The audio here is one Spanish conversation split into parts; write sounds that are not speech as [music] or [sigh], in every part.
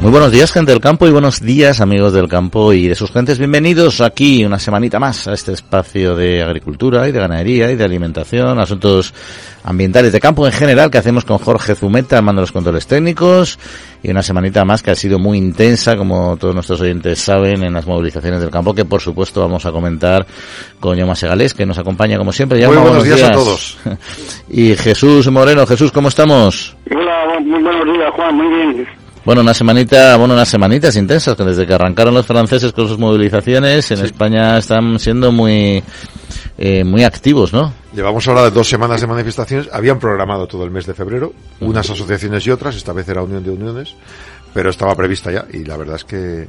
Muy buenos días, gente del campo, y buenos días, amigos del campo y de sus gentes. Bienvenidos aquí una semanita más a este espacio de agricultura y de ganadería y de alimentación, asuntos ambientales de campo en general que hacemos con Jorge Zumeta, mando los controles técnicos, y una semanita más que ha sido muy intensa, como todos nuestros oyentes saben, en las movilizaciones del campo, que por supuesto vamos a comentar con Yoma Segales, que nos acompaña como siempre. muy buenos, días, a todos. [laughs] y Jesús Moreno. Jesús, ¿cómo estamos? Hola, muy buenos días, Juan, muy bien. Bueno, una semanita, bueno, unas semanitas intensas, que desde que arrancaron los franceses con sus movilizaciones, en España están siendo muy, eh, muy activos, ¿no? Llevamos ahora dos semanas de manifestaciones. Habían programado todo el mes de febrero, unas asociaciones y otras, esta vez era Unión de Uniones, pero estaba prevista ya y la verdad es que,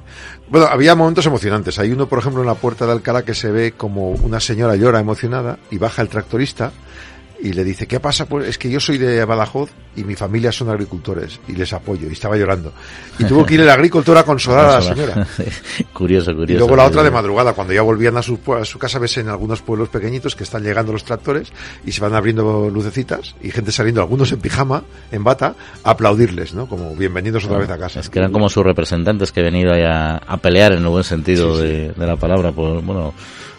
bueno, había momentos emocionantes. Hay uno, por ejemplo, en la puerta de Alcalá que se ve como una señora llora emocionada y baja el tractorista y le dice, ¿qué pasa? Pues es que yo soy de Badajoz y mi familia son agricultores y les apoyo. Y estaba llorando. Y tuvo que ir el agricultor a consolar a la señora. [laughs] curioso, curioso. Y luego la otra de madrugada, cuando ya volvían a su, a su casa, ves en algunos pueblos pequeñitos que están llegando los tractores y se van abriendo lucecitas y gente saliendo, algunos en pijama, en bata, a aplaudirles, ¿no? Como bienvenidos otra vez a casa. Es que eran como sus representantes que venido a, a pelear en el buen sentido De, de, la palabra. Por, bueno,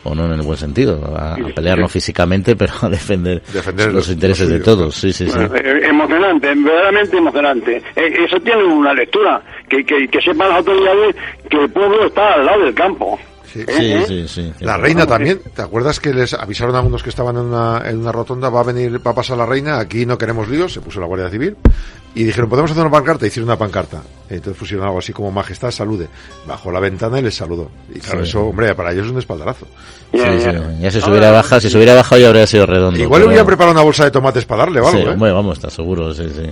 o no en el buen sentido, a, a pelear no físicamente, pero a defender, defender los, intereses de todos. Sí, sí, sí. emocionante, verdaderamente emocionante. Eso tiene una lectura, que, que, que sepan las autoridades que el pueblo está al lado del campo. Sí. Sí, sí, sí, La reina también. ¿Te acuerdas que les avisaron a algunos que estaban en una, en una rotonda, va a venir, va a pasar la reina, aquí no queremos líos, se puso la Guardia Civil, y dijeron, ¿podemos hacer una pancarta? Hicieron una pancarta. Entonces pusieron algo así como Majestad salude. Bajó la ventana y les saludó. Y claro, eso, hombre, para ellos es un espaldarazo. Sí, sí. Ya si se hubiera bajado, si se hubiera bajado ya habría sido redondo. Igual le hubiera preparado una bolsa de tomates para darle o algo, Sí, ¿eh? hombre, vamos, está seguro, sí, sí.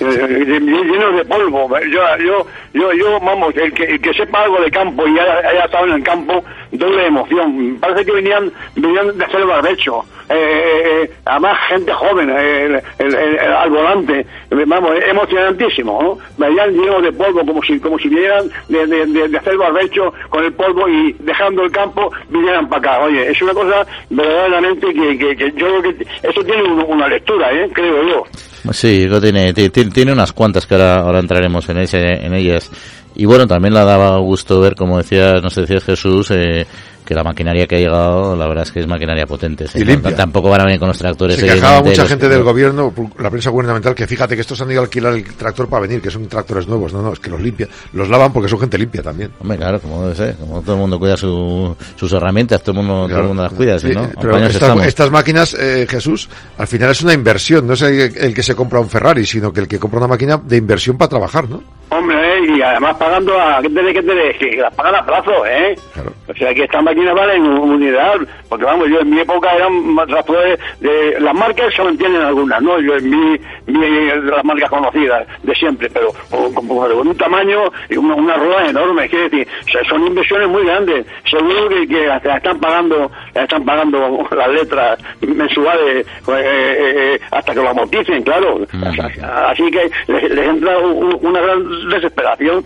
Llenos de polvo. Yo, yo, yo, yo, vamos, el que, el que sepa algo de campo y haya, estado en el campo, doble emoción. Parece que venían, venían de hacer barbecho. Eh, eh, además, gente joven eh, el, el, el, al volante. Vamos, emocionantísimo, ¿no? Venían llenos de polvo, como si, como si vinieran de, de, de, de hacer barbecho con el polvo y dejando el campo, vinieran para acá. Oye, es una cosa verdaderamente que, que, yo creo que eso tiene una lectura, ¿eh? Creo yo. Sí, tiene, tiene, tiene unas cuantas que ahora, ahora entraremos en, ese, en ellas. Y bueno, también la daba gusto ver, como decía, no sé, decía Jesús, eh, que la maquinaria que ha llegado, la verdad es que es maquinaria potente. Y limpia. Tampoco van a venir con los tractores. Se quejaba mucha gente del gobierno, la prensa gubernamental, que fíjate que estos han ido a alquilar el tractor para venir, que son tractores nuevos. No, no, es que los limpia, los lavan porque son gente limpia también. Hombre, claro, como debe ser, como todo el mundo cuida su, sus herramientas, todo el mundo, claro. todo el mundo las cuida, ¿sí, ¿no? Pero estas, estas, máquinas, eh, Jesús, al final es una inversión, no es el, el, que se compra un Ferrari, sino que el que compra una máquina de inversión para trabajar, ¿no? Hombre, y además pagando a, ¿qué tenés, qué tenés? Que las pagan a plazo, ¿eh? Claro. O sea que estas máquinas valen unidad, porque vamos, yo en mi época eran tractores de, las marcas se mantienen algunas, ¿no? Yo en mi, mi las marcas conocidas de siempre, pero con, con, con un tamaño y una, una rueda enorme, es decir, o sea, son inversiones muy grandes. Seguro que, que hasta están pagando, están pagando las [laughs] letras mensuales eh, eh, hasta que lo amorticen, claro. -huh. Así que les, les entra una gran desesperación.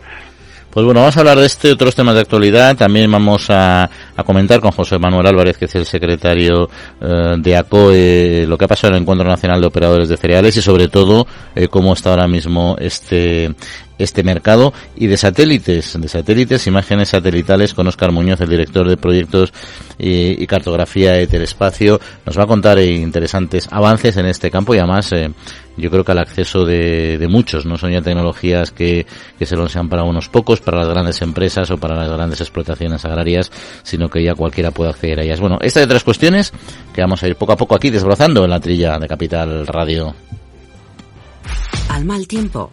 Pues bueno, vamos a hablar de este otros temas de actualidad. También vamos a, comentar con José Manuel Álvarez, que es el secretario eh, de ACOE, lo que ha pasado en el Encuentro Nacional de Operadores de Cereales y sobre todo eh, cómo está ahora mismo este este mercado y de satélites, de satélites, imágenes satelitales con Oscar Muñoz, el director de proyectos y, cartografía Eterespacio, nos va a contar eh, interesantes avances en este campo y además eh, yo creo que al acceso de, de, muchos, no son ya tecnologías que, que se lo sean para unos pocos, para las grandes empresas o para las grandes explotaciones agrarias, sino que ya cualquiera puede acceder a ellas. Bueno, estas y otras cuestiones que vamos a ir poco a poco aquí desbrozando en la trilla de Capital Radio. Al mal tiempo,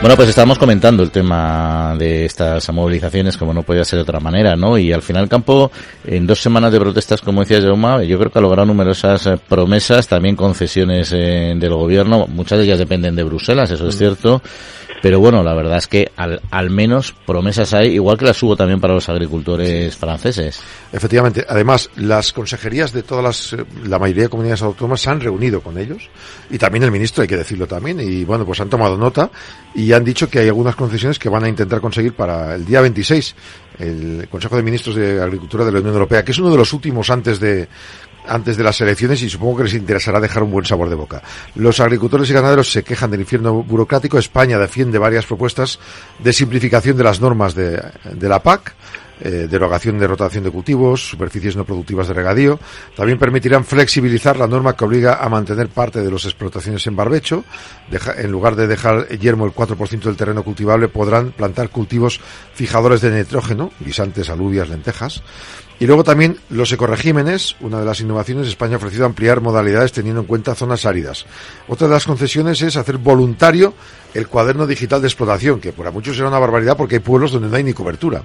Bueno, pues estábamos comentando el tema de estas movilizaciones, como no podía ser de otra manera, ¿no? Y al final el campo, en dos semanas de protestas, como decía Jauma, yo creo que ha logrado numerosas promesas, también concesiones eh, del gobierno, muchas de ellas dependen de Bruselas, eso es cierto, pero bueno, la verdad es que al, al menos promesas hay, igual que las hubo también para los agricultores franceses. Efectivamente. Además, las consejerías de todas las, eh, la mayoría de comunidades autónomas se han reunido con ellos y también el ministro, hay que decirlo también, y bueno, pues han tomado nota y han dicho que hay algunas concesiones que van a intentar conseguir para el día 26 el Consejo de Ministros de Agricultura de la Unión Europea, que es uno de los últimos antes de antes de las elecciones y supongo que les interesará dejar un buen sabor de boca. Los agricultores y ganaderos se quejan del infierno burocrático. España defiende varias propuestas de simplificación de las normas de, de la PAC. Eh, derogación de rotación de cultivos, superficies no productivas de regadío. También permitirán flexibilizar la norma que obliga a mantener parte de las explotaciones en barbecho. Deja, en lugar de dejar yermo el 4% del terreno cultivable, podrán plantar cultivos fijadores de nitrógeno, guisantes, alubias, lentejas. Y luego también los ecoregímenes, una de las innovaciones, España ha ofrecido ampliar modalidades teniendo en cuenta zonas áridas. Otra de las concesiones es hacer voluntario el cuaderno digital de explotación, que para muchos será una barbaridad porque hay pueblos donde no hay ni cobertura.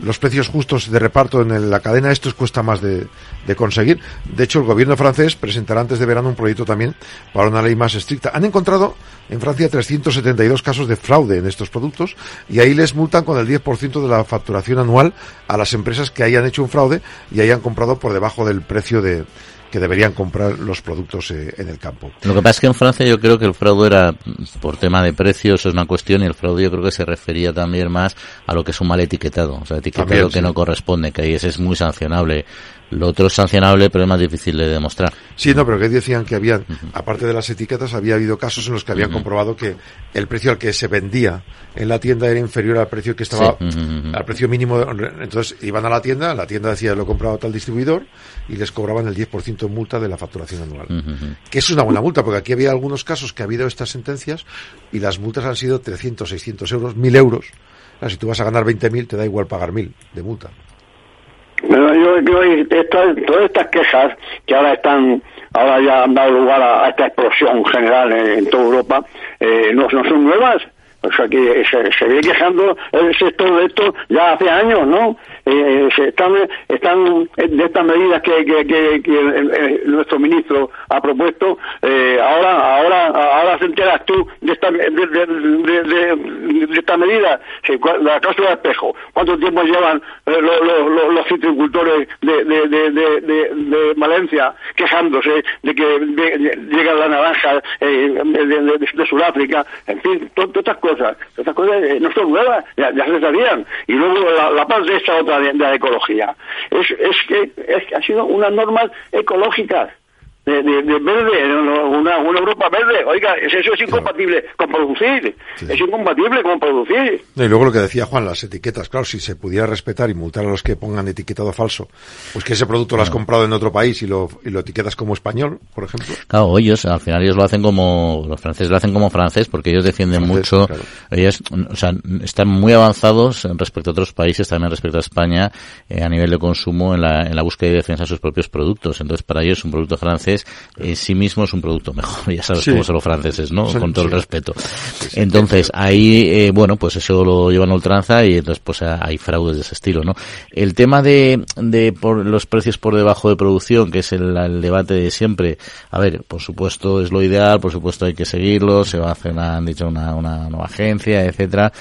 Los precios justos de reparto en la cadena, esto cuesta más de, de conseguir. De hecho, el gobierno francés presentará antes de verano un proyecto también para una ley más estricta. Han encontrado en Francia 372 casos de fraude en estos productos y ahí les multan con el 10% de la facturación anual a las empresas que hayan hecho un fraude y hayan comprado por debajo del precio de, que deberían comprar los productos eh, en el campo. Lo que pasa es que en Francia yo creo que el fraude era por tema de precios, es una cuestión, y el fraude yo creo que se refería también más a lo que es un mal etiquetado, o sea, etiquetado también, que sí. no corresponde, que ahí ese es muy sancionable. Lo otro es sancionable, pero es más difícil de demostrar. Sí, no, pero que decían que habían, uh -huh. aparte de las etiquetas, había habido casos en los que habían uh -huh. comprobado que el precio al que se vendía en la tienda era inferior al precio que estaba, sí. uh -huh. al precio mínimo. Entonces iban a la tienda, la tienda decía lo he comprado a tal distribuidor y les cobraban el 10% de multa de la facturación anual. Que es una buena multa, porque aquí había algunos casos que ha habido estas sentencias y las multas han sido 300, 600 euros, 1000 euros. si tú vas a ganar 20.000, te da igual pagar 1000 de multa. Bueno, yo creo que todas estas quejas que ahora están, ahora ya han dado lugar a, esta explosión general en, toda Europa, eh, no son nuevas. O sea que se, ve quejando el sector de esto ya hace años, ¿no? Eh, se están, están de estas medidas que, nuestro ministro ha propuesto, eh, ahora, ahora, ahora se enteras tú de esta, de, de, de, la cláusula de espejo. ¿Cuánto tiempo llevan los, los, los citricultores de, de, de, Valencia quejándose de que llega la naranja eh, de, Sudáfrica? En fin, todas estas cosas cosas. Estas cosas no son nuevas, ya, se sabían. Y luego la, la parte de esta otra de, la ecología. Es, es, que, es ha sido unas normas ecológicas de, de, de, verde, una, una Europa verde. Oiga, eso es incompatible claro. con producir. Sí. Es incompatible con producir. y luego lo que decía Juan, las etiquetas. Claro, si se pudiera respetar y multar a los que pongan etiquetado falso, pues que ese producto lo has comprado en otro país y lo, y lo etiquetas como español, por ejemplo. Claro, ellos, al final ellos lo hacen como, los franceses lo hacen como francés porque ellos defienden francés, mucho, claro. ellos, o sea, están muy avanzados respecto a otros países, también respecto a España, eh, a nivel de consumo en la, en la búsqueda y defensa de sus propios productos. Entonces, para ellos un producto francés en sí mismo es un producto mejor. [laughs] Ya sabes sí. cómo son los franceses, ¿no? Sí, Con todo el respeto. Entonces, ahí, eh, bueno, pues eso lo llevan a ultranza y entonces pues hay fraudes de ese estilo, ¿no? El tema de, de por los precios por debajo de producción, que es el, el, debate de siempre, a ver, por supuesto es lo ideal, por supuesto hay que seguirlo, se va a hacer, una, han dicho, una, una nueva agencia, etcétera,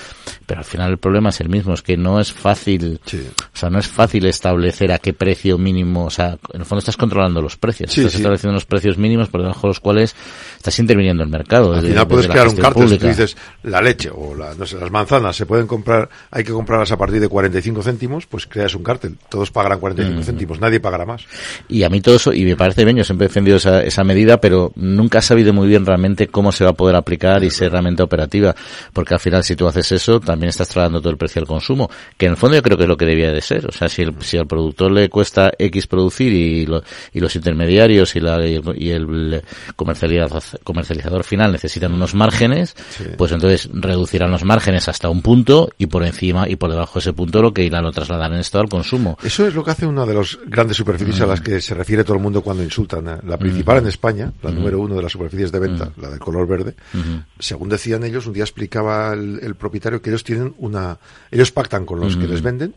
pero al final el problema es el mismo, es que no es fácil, o sea, no es fácil establecer a qué precio mínimo, o sea, en el fondo estás controlando los precios, estás estableciendo los precios mínimos por debajo de los cuales estás interviniendo el mercado. Al final de, puedes crear un cártel si tú dices la leche o la, no sé, las manzanas se pueden comprar, hay que comprarlas a partir de 45 céntimos, pues creas un cártel. Todos pagarán 45 mm. céntimos, nadie pagará más. Y a mí todo eso, y me parece bien, yo siempre he defendido esa, esa medida, pero nunca he sabido muy bien realmente cómo se va a poder aplicar y ser realmente operativa, porque al final si tú haces eso, también estás trasladando todo el precio al consumo, que en el fondo yo creo que es lo que debía de ser. O sea, si, el, si al productor le cuesta X producir y, lo, y los intermediarios y, la, y el, y el comercializador, comercializador final necesitan unos márgenes, sí. pues entonces reducirán los márgenes hasta un punto y por encima y por debajo de ese punto lo que irán lo trasladarán esto al consumo. Eso es lo que hace una de las grandes superficies mm. a las que se refiere todo el mundo cuando insultan. La principal mm. en España, la mm. número uno de las superficies de venta, la del color verde, -hmm. según decían ellos, un día explicaba el, el, propietario que ellos tienen una, ellos pactan con los que les venden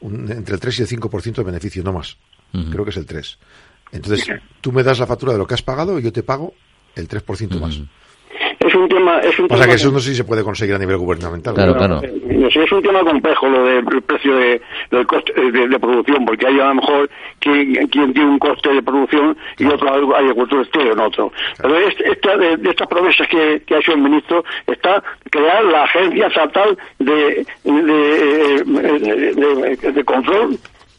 un, entre el 3 y el 5% de beneficio, no más. Creo que es el 3. Entonces, tú me das la factura de lo que has pagado y yo te pago el 3% más. es un tema... Es un o sea tema que eso no sé si se puede conseguir a nivel gubernamental. Claro, claro. Eh, sí, es un tema complejo lo del precio de, del coste de, de producción, porque hay a lo mejor quien, quien tiene un coste de producción y otro agricultores tienen otro. Pero es- esta, de, de estas promesas que, que ha hecho el ministro está crear la agencia estatal de, de, de, de- de control.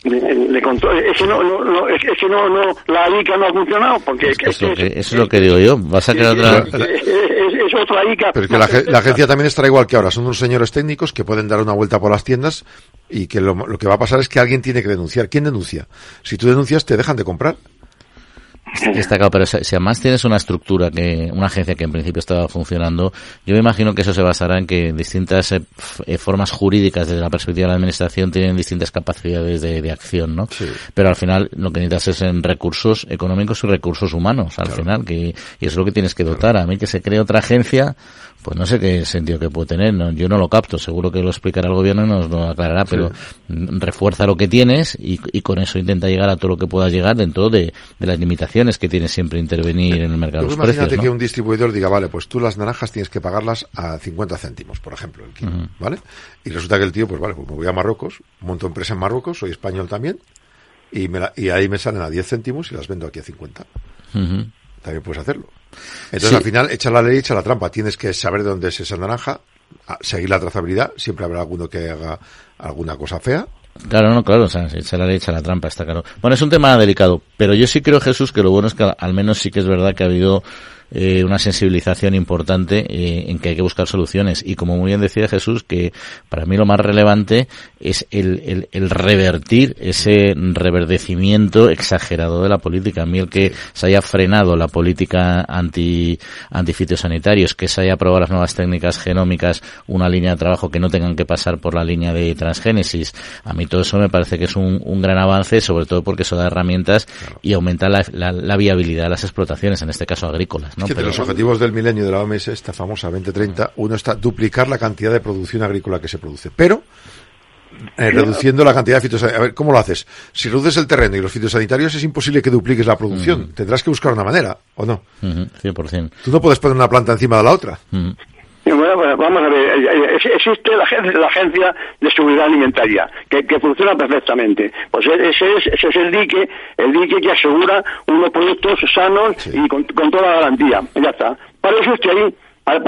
De control. Es que no, no, no, es, es que no, no, la ICA no ha funcionado porque Es que es lo que, eso es lo que digo yo. Vas a crear otra... es, es- es otra ICA. Pero que la agencia también estará igual que ahora. Son unos señores técnicos que pueden dar una vuelta por las tiendas y que lo, lo que va a pasar es que alguien tiene que denunciar. ¿Quién denuncia? Si tú denuncias, te dejan de comprar. Está claro, pero si si además tienes una estructura, que una agencia que en principio estaba funcionando, yo me imagino que eso se basará en que distintas eh, eh, formas jurídicas desde la perspectiva de la administración tienen distintas capacidades de, de acción, ¿no? Sí. Pero al final lo que necesitas es en recursos económicos y recursos humanos, al final, que y eso es lo que tienes que dotar. A mí que se cree otra agencia, pues no sé qué sentido que puede tener, ¿no? yo no lo capto, seguro que lo explicará el gobierno y nos lo aclarará, pero mm, refuerza lo que tienes y, y con eso intenta llegar a todo lo que puedas llegar dentro de, de las limitaciones que tiene siempre intervenir en el mercado de los precios. imagínate ¿no? que un distribuidor diga, vale, pues tú las naranjas tienes que pagarlas a 50 céntimos, por ejemplo, el kilo, ¿vale? Y resulta que el tío, pues vale, pues me voy a Marruecos, monto empresa en Marruecos, soy español también, y, me la- y ahí me salen a 10 céntimos y las vendo aquí a 50. Ujú. También puedes hacerlo. Entonces Sí. al final echa la ley, echa la trampa. Tienes que saber de dónde es esa naranja, seguir la trazabilidad. Siempre habrá alguno que haga alguna cosa fea. Claro, no, claro, o sea, se echa la ley, echa la trampa, está claro. Bueno, es un tema delicado, pero yo sí creo, Jesús, que lo bueno es que al menos sí que es verdad que ha habido eh, una sensibilización importante eh, en que hay que buscar soluciones. Y como muy bien decía Jesús, que para mí lo más relevante es el, el, el revertir ese reverdecimiento exagerado de la política. A mí el que se haya frenado la política anti, antifitosanitarios, que se haya aprobado las nuevas técnicas genómicas, una línea de trabajo que no tengan que pasar por la línea de transgénesis, a mí todo eso me parece que es un, un gran avance, sobre todo porque eso da herramientas y aumenta la, la- la viabilidad de las explotaciones, en este caso agrícolas. ¿No? Es que entre Pero- los objetivos del milenio de la OMS, esta famosa 2030, uno está duplicar la cantidad de producción agrícola que se produce. Pero eh, reduciendo la cantidad de fitosanitarios. A ver, ¿cómo lo haces? Si reduces el terreno y los fitosanitarios, es imposible que dupliques la producción. Tendrás que buscar una manera, ¿o no? Ujú, 100%. Tú no puedes poner una planta encima de la otra. Y Bueno, bueno, vamos a ver, existe la agencia, la agencia de seguridad alimentaria que, que funciona perfectamente. Pues e- ese es, ese es el dique, el dique que asegura unos productos sanos y con, con toda la garantía. Ya está. Para eso esté ahí.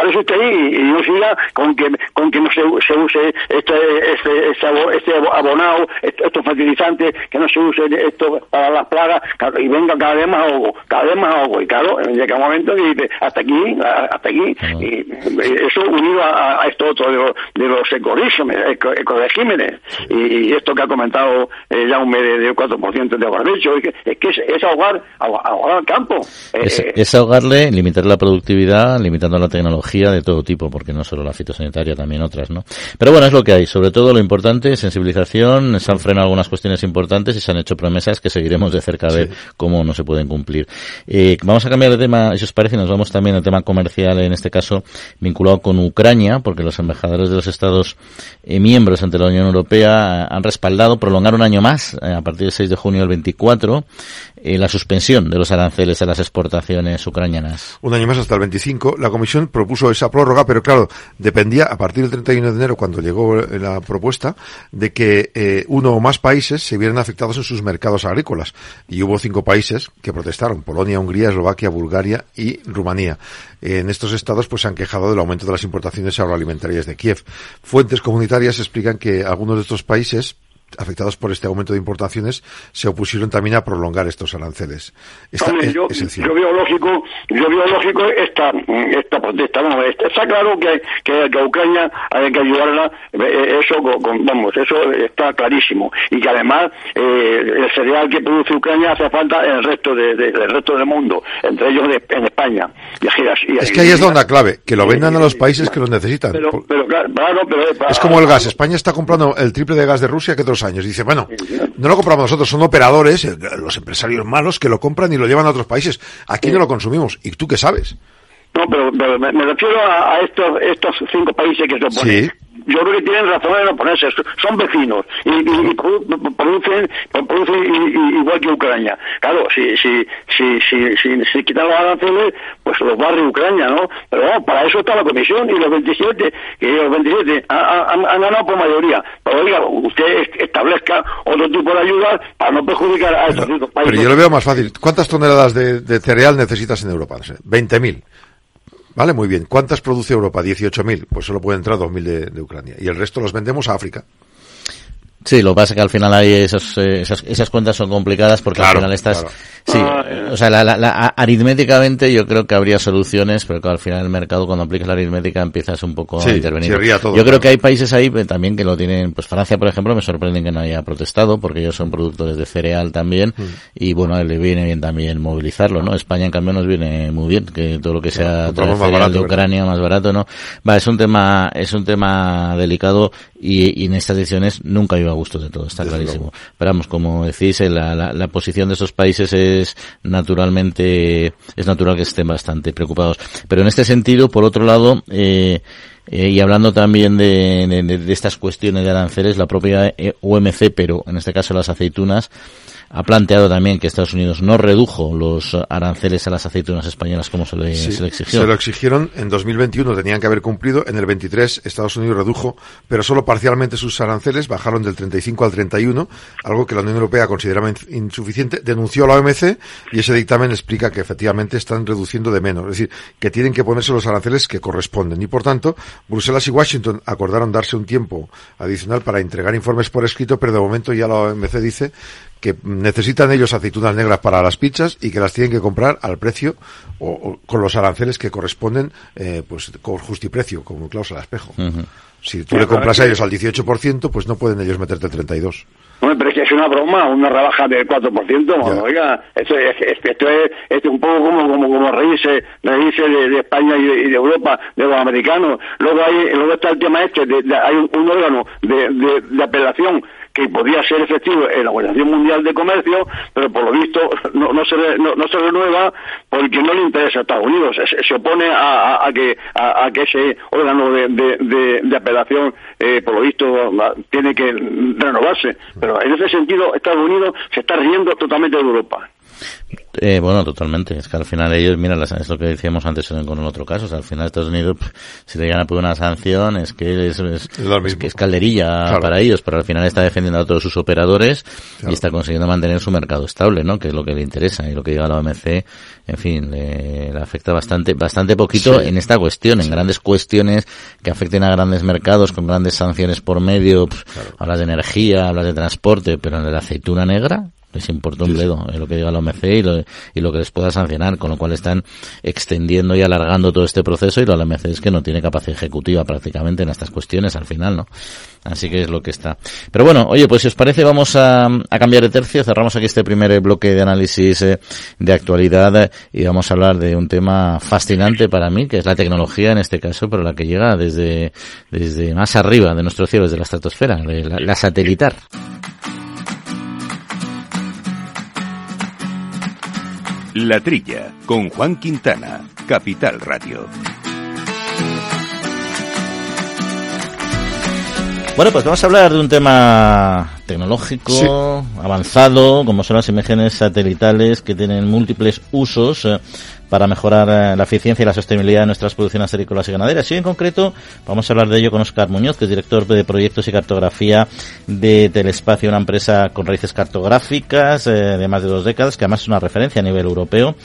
Eso esté ahí y, no siga con que con que no se, se use este este este, abo- este abonado, est- estos fertilizantes, que no se use esto para las plagas y venga cada vez más ahogo, cada vez más ahogo y claro, llega un momento que dice hasta aquí, hasta aquí. Y y eso unido a, a esto otro de, los- de los ecoregímenes, eco- ecoregímenes. Y, y esto que ha comentado eh, ya un medio del 4% de ahogarbecho, es que es, que es, es ahogar, ahogar, ahogar al campo. Eh, Es, eh, es ahogarle, limitar la productividad, limitando la tecnología de todo tipo, porque no solo la fitosanitaria, también otras, ¿no? Pero bueno, es lo que hay. Sobre todo lo importante, sensibilización, se han frenado algunas cuestiones importantes y se han hecho promesas que seguiremos de cerca a ver cómo no se pueden cumplir. Eh, vamos a cambiar de tema, si os parece, nos vamos también al tema comercial, en este caso vinculado con Ucrania, porque los embajadores de los Estados eh, miembros ante la Unión Europea han respaldado prolongar un año más, eh, a partir del 6 de junio del 24, eh, la suspensión de los aranceles a las exportaciones ucranianas. Un año más hasta el 25. La Comisión propuso esa prórroga, pero claro, dependía a partir del 31 de enero, cuando llegó la propuesta, de que eh, uno o más países se vieran afectados en sus mercados agrícolas. Y hubo cinco países que protestaron, Polonia, Hungría, Eslovaquia, Bulgaria y Rumanía. En estos estados pues se han quejado del aumento de las importaciones agroalimentarias de Kiev. Fuentes comunitarias explican que algunos de estos países afectados por este aumento de importaciones se opusieron también a prolongar estos aranceles. Esta Hombre, es yo, esencial. yo veo lógico, yo veo lógico esta, esta protesta. Está, está claro que, que, que a Ucrania hay que ayudarla, eh, eso, con- vamos, eso está clarísimo. Y que además eh, el cereal que produce Ucrania hace falta en el resto de, de- del resto del mundo, entre ellos de- en España. Y así- y- Es que ahí es donde la clave, que lo vendan a los países que lo necesitan. Pero, pero claro, claro, pero Es como el gas. España está comprando el triple de gas de Rusia que otros años. Dice, bueno, no lo compramos nosotros, son operadores, eh, los empresarios malos que lo compran y lo llevan a otros países. Aquí no lo consumimos. ¿Y tú qué sabes? No, pero, pero me, me refiero a, a estos estos cinco países que se oponen. Sí. Yo creo que tienen razón en oponerse, son vecinos y, y, producen, producen igual que Ucrania. Claro, si, si, si, si, si, si quitan los aranceles, pues los barre Ucrania, ¿no? Pero bueno, para eso está la comisión y los 27, que los 27 han, han, ganado por mayoría. Pero oiga, usted establezca otro tipo de ayuda para no perjudicar a estos países. Pero yo lo veo más fácil. ¿Cuántas toneladas de, de cereal necesitas en Europa? 20.000. Vale, muy bien. ¿Cuántas produce Europa? 18.000. Pues solo puede entrar 2.000 de, de Ucrania. Y el resto los vendemos a África. Sí, lo que pasa es que al final hay esos, eh, esas, esas cuentas son complicadas porque al final estás, sí, o sea, la, la, aritméticamente yo creo que habría soluciones, pero que al final el mercado cuando aplicas la aritmética empiezas un poco a intervenir. yo creo que hay países ahí también que lo tienen, pues Francia por ejemplo me sorprende que no haya protestado porque ellos son productores de cereal también mm. y bueno, le viene bien también movilizarlo, ¿no? España en cambio nos viene muy bien que todo lo que sea cereal de Ucrania más barato, ¿no? Va, es un tema, es un tema delicado y, y en estas decisiones nunca iba a gusto de todo, está clarísimo. Pero vamos, como decís, eh, la, la, la, posición de esos países es naturalmente, es natural que estén bastante preocupados. Pero en este sentido, por otro lado, eh, eh, y hablando también de, de, de, estas cuestiones de aranceles, la propia OMC, pero en este caso las aceitunas, ha planteado también que Estados Unidos no redujo los aranceles a las aceitunas españolas como se le, se le exigió. Se lo exigieron en 2021, tenían que haber cumplido. En el 23 Estados Unidos redujo, pero solo parcialmente sus aranceles, bajaron del 35 al 31, algo que la Unión Europea consideraba insuficiente. Denunció a la OMC y ese dictamen explica que efectivamente están reduciendo de menos, es decir, que tienen que ponerse los aranceles que corresponden. Y por tanto, Bruselas y Washington acordaron darse un tiempo adicional para entregar informes por escrito, pero de momento ya la OMC dice que necesitan ellos aceitunas negras para las pizzas y que las tienen que comprar al precio o, con los aranceles que corresponden eh, pues con justiprecio, como cláusula de espejo. Si tú le compras a ellos al 18%, pues no pueden ellos meterte el 32%. Bueno, pero es que es una broma, una rebaja del 4%. Oiga, esto es, esto es, esto es un poco como, como, como reírse, reírse de, de España y de, y de, Europa, de los americanos. Luego, hay, luego está el tema este, de, hay un, un órgano de, de apelación que podía ser efectivo en la Organización Mundial de Comercio, pero por lo visto no, se, no, no se renueva porque no le interesa a Estados Unidos. Se, opone a, que, a, que ese órgano de, de, de, apelación, eh, por lo visto, tiene que renovarse. Pero en ese sentido, Estados Unidos se está riendo totalmente de Europa. Eh, bueno, totalmente. Es que al final ellos, mira, es lo que decíamos antes con el otro caso. O sea, al final Estados Unidos, si le llegan a poner una sanción, es que es, es, que es calderilla para ellos, pero al final está defendiendo a todos sus operadores y está consiguiendo mantener su mercado estable, ¿no? Que es lo que le interesa y lo que llega a la OMC, en fin, le, le afecta bastante, bastante poquito en esta cuestión, en grandes cuestiones que afecten a grandes mercados con grandes sanciones por medio. Hablas de energía, hablas de transporte, pero en la aceituna negra, les importa un bledo lo que diga la OMC y lo, y lo que les pueda sancionar, con lo cual están extendiendo y alargando todo este proceso y la OMC es que no tiene capacidad ejecutiva prácticamente en estas cuestiones al final, ¿no? Así que es lo que está. Pero bueno, oye, pues si os parece vamos a, a cambiar de tercio, cerramos aquí este primer bloque de análisis eh, de actualidad y vamos a hablar de un tema fascinante para mí, que es la tecnología en este caso, pero la que llega desde, desde más arriba de nuestro cielo, desde la estratosfera, la, la satelitar. La Trilla, con Juan Quintana, Capital Radio. Bueno, pues vamos a hablar de un tema tecnológico, sí. avanzado, como son las imágenes satelitales que tienen múltiples usos. Para mejorar eh, la eficiencia y la sostenibilidad de nuestras producciones agrícolas y ganaderas. Y en concreto vamos a hablar de ello con Oscar Muñoz, que es director de proyectos y cartografía de Telespacio, una empresa con raíces cartográficas eh, de más de dos décadas, que además es una referencia a nivel europeo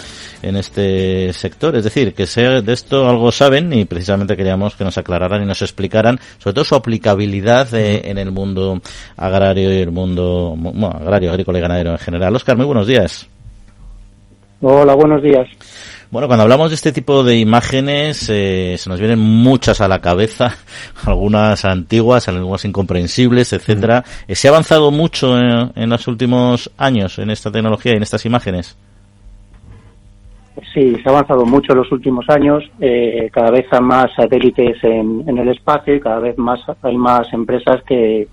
en este sector. Es decir, que sé, de esto algo saben y precisamente queríamos que nos aclararan y nos explicaran sobre todo su aplicabilidad eh, en el mundo agrario y el mundo bueno, agrario, agrícola y ganadero en general. Oscar, muy buenos días. Hola, buenos días. Bueno, cuando hablamos de este tipo de imágenes, eh, se nos vienen muchas a la cabeza, [laughs] algunas antiguas, algunas incomprensibles, etcétera. Mm. ¿Se ha avanzado mucho en, en, los últimos años en esta tecnología y en estas imágenes? Sí, se ha avanzado mucho en los últimos años. Eh, cada vez hay más satélites en, en el espacio y cada vez más hay más empresas que,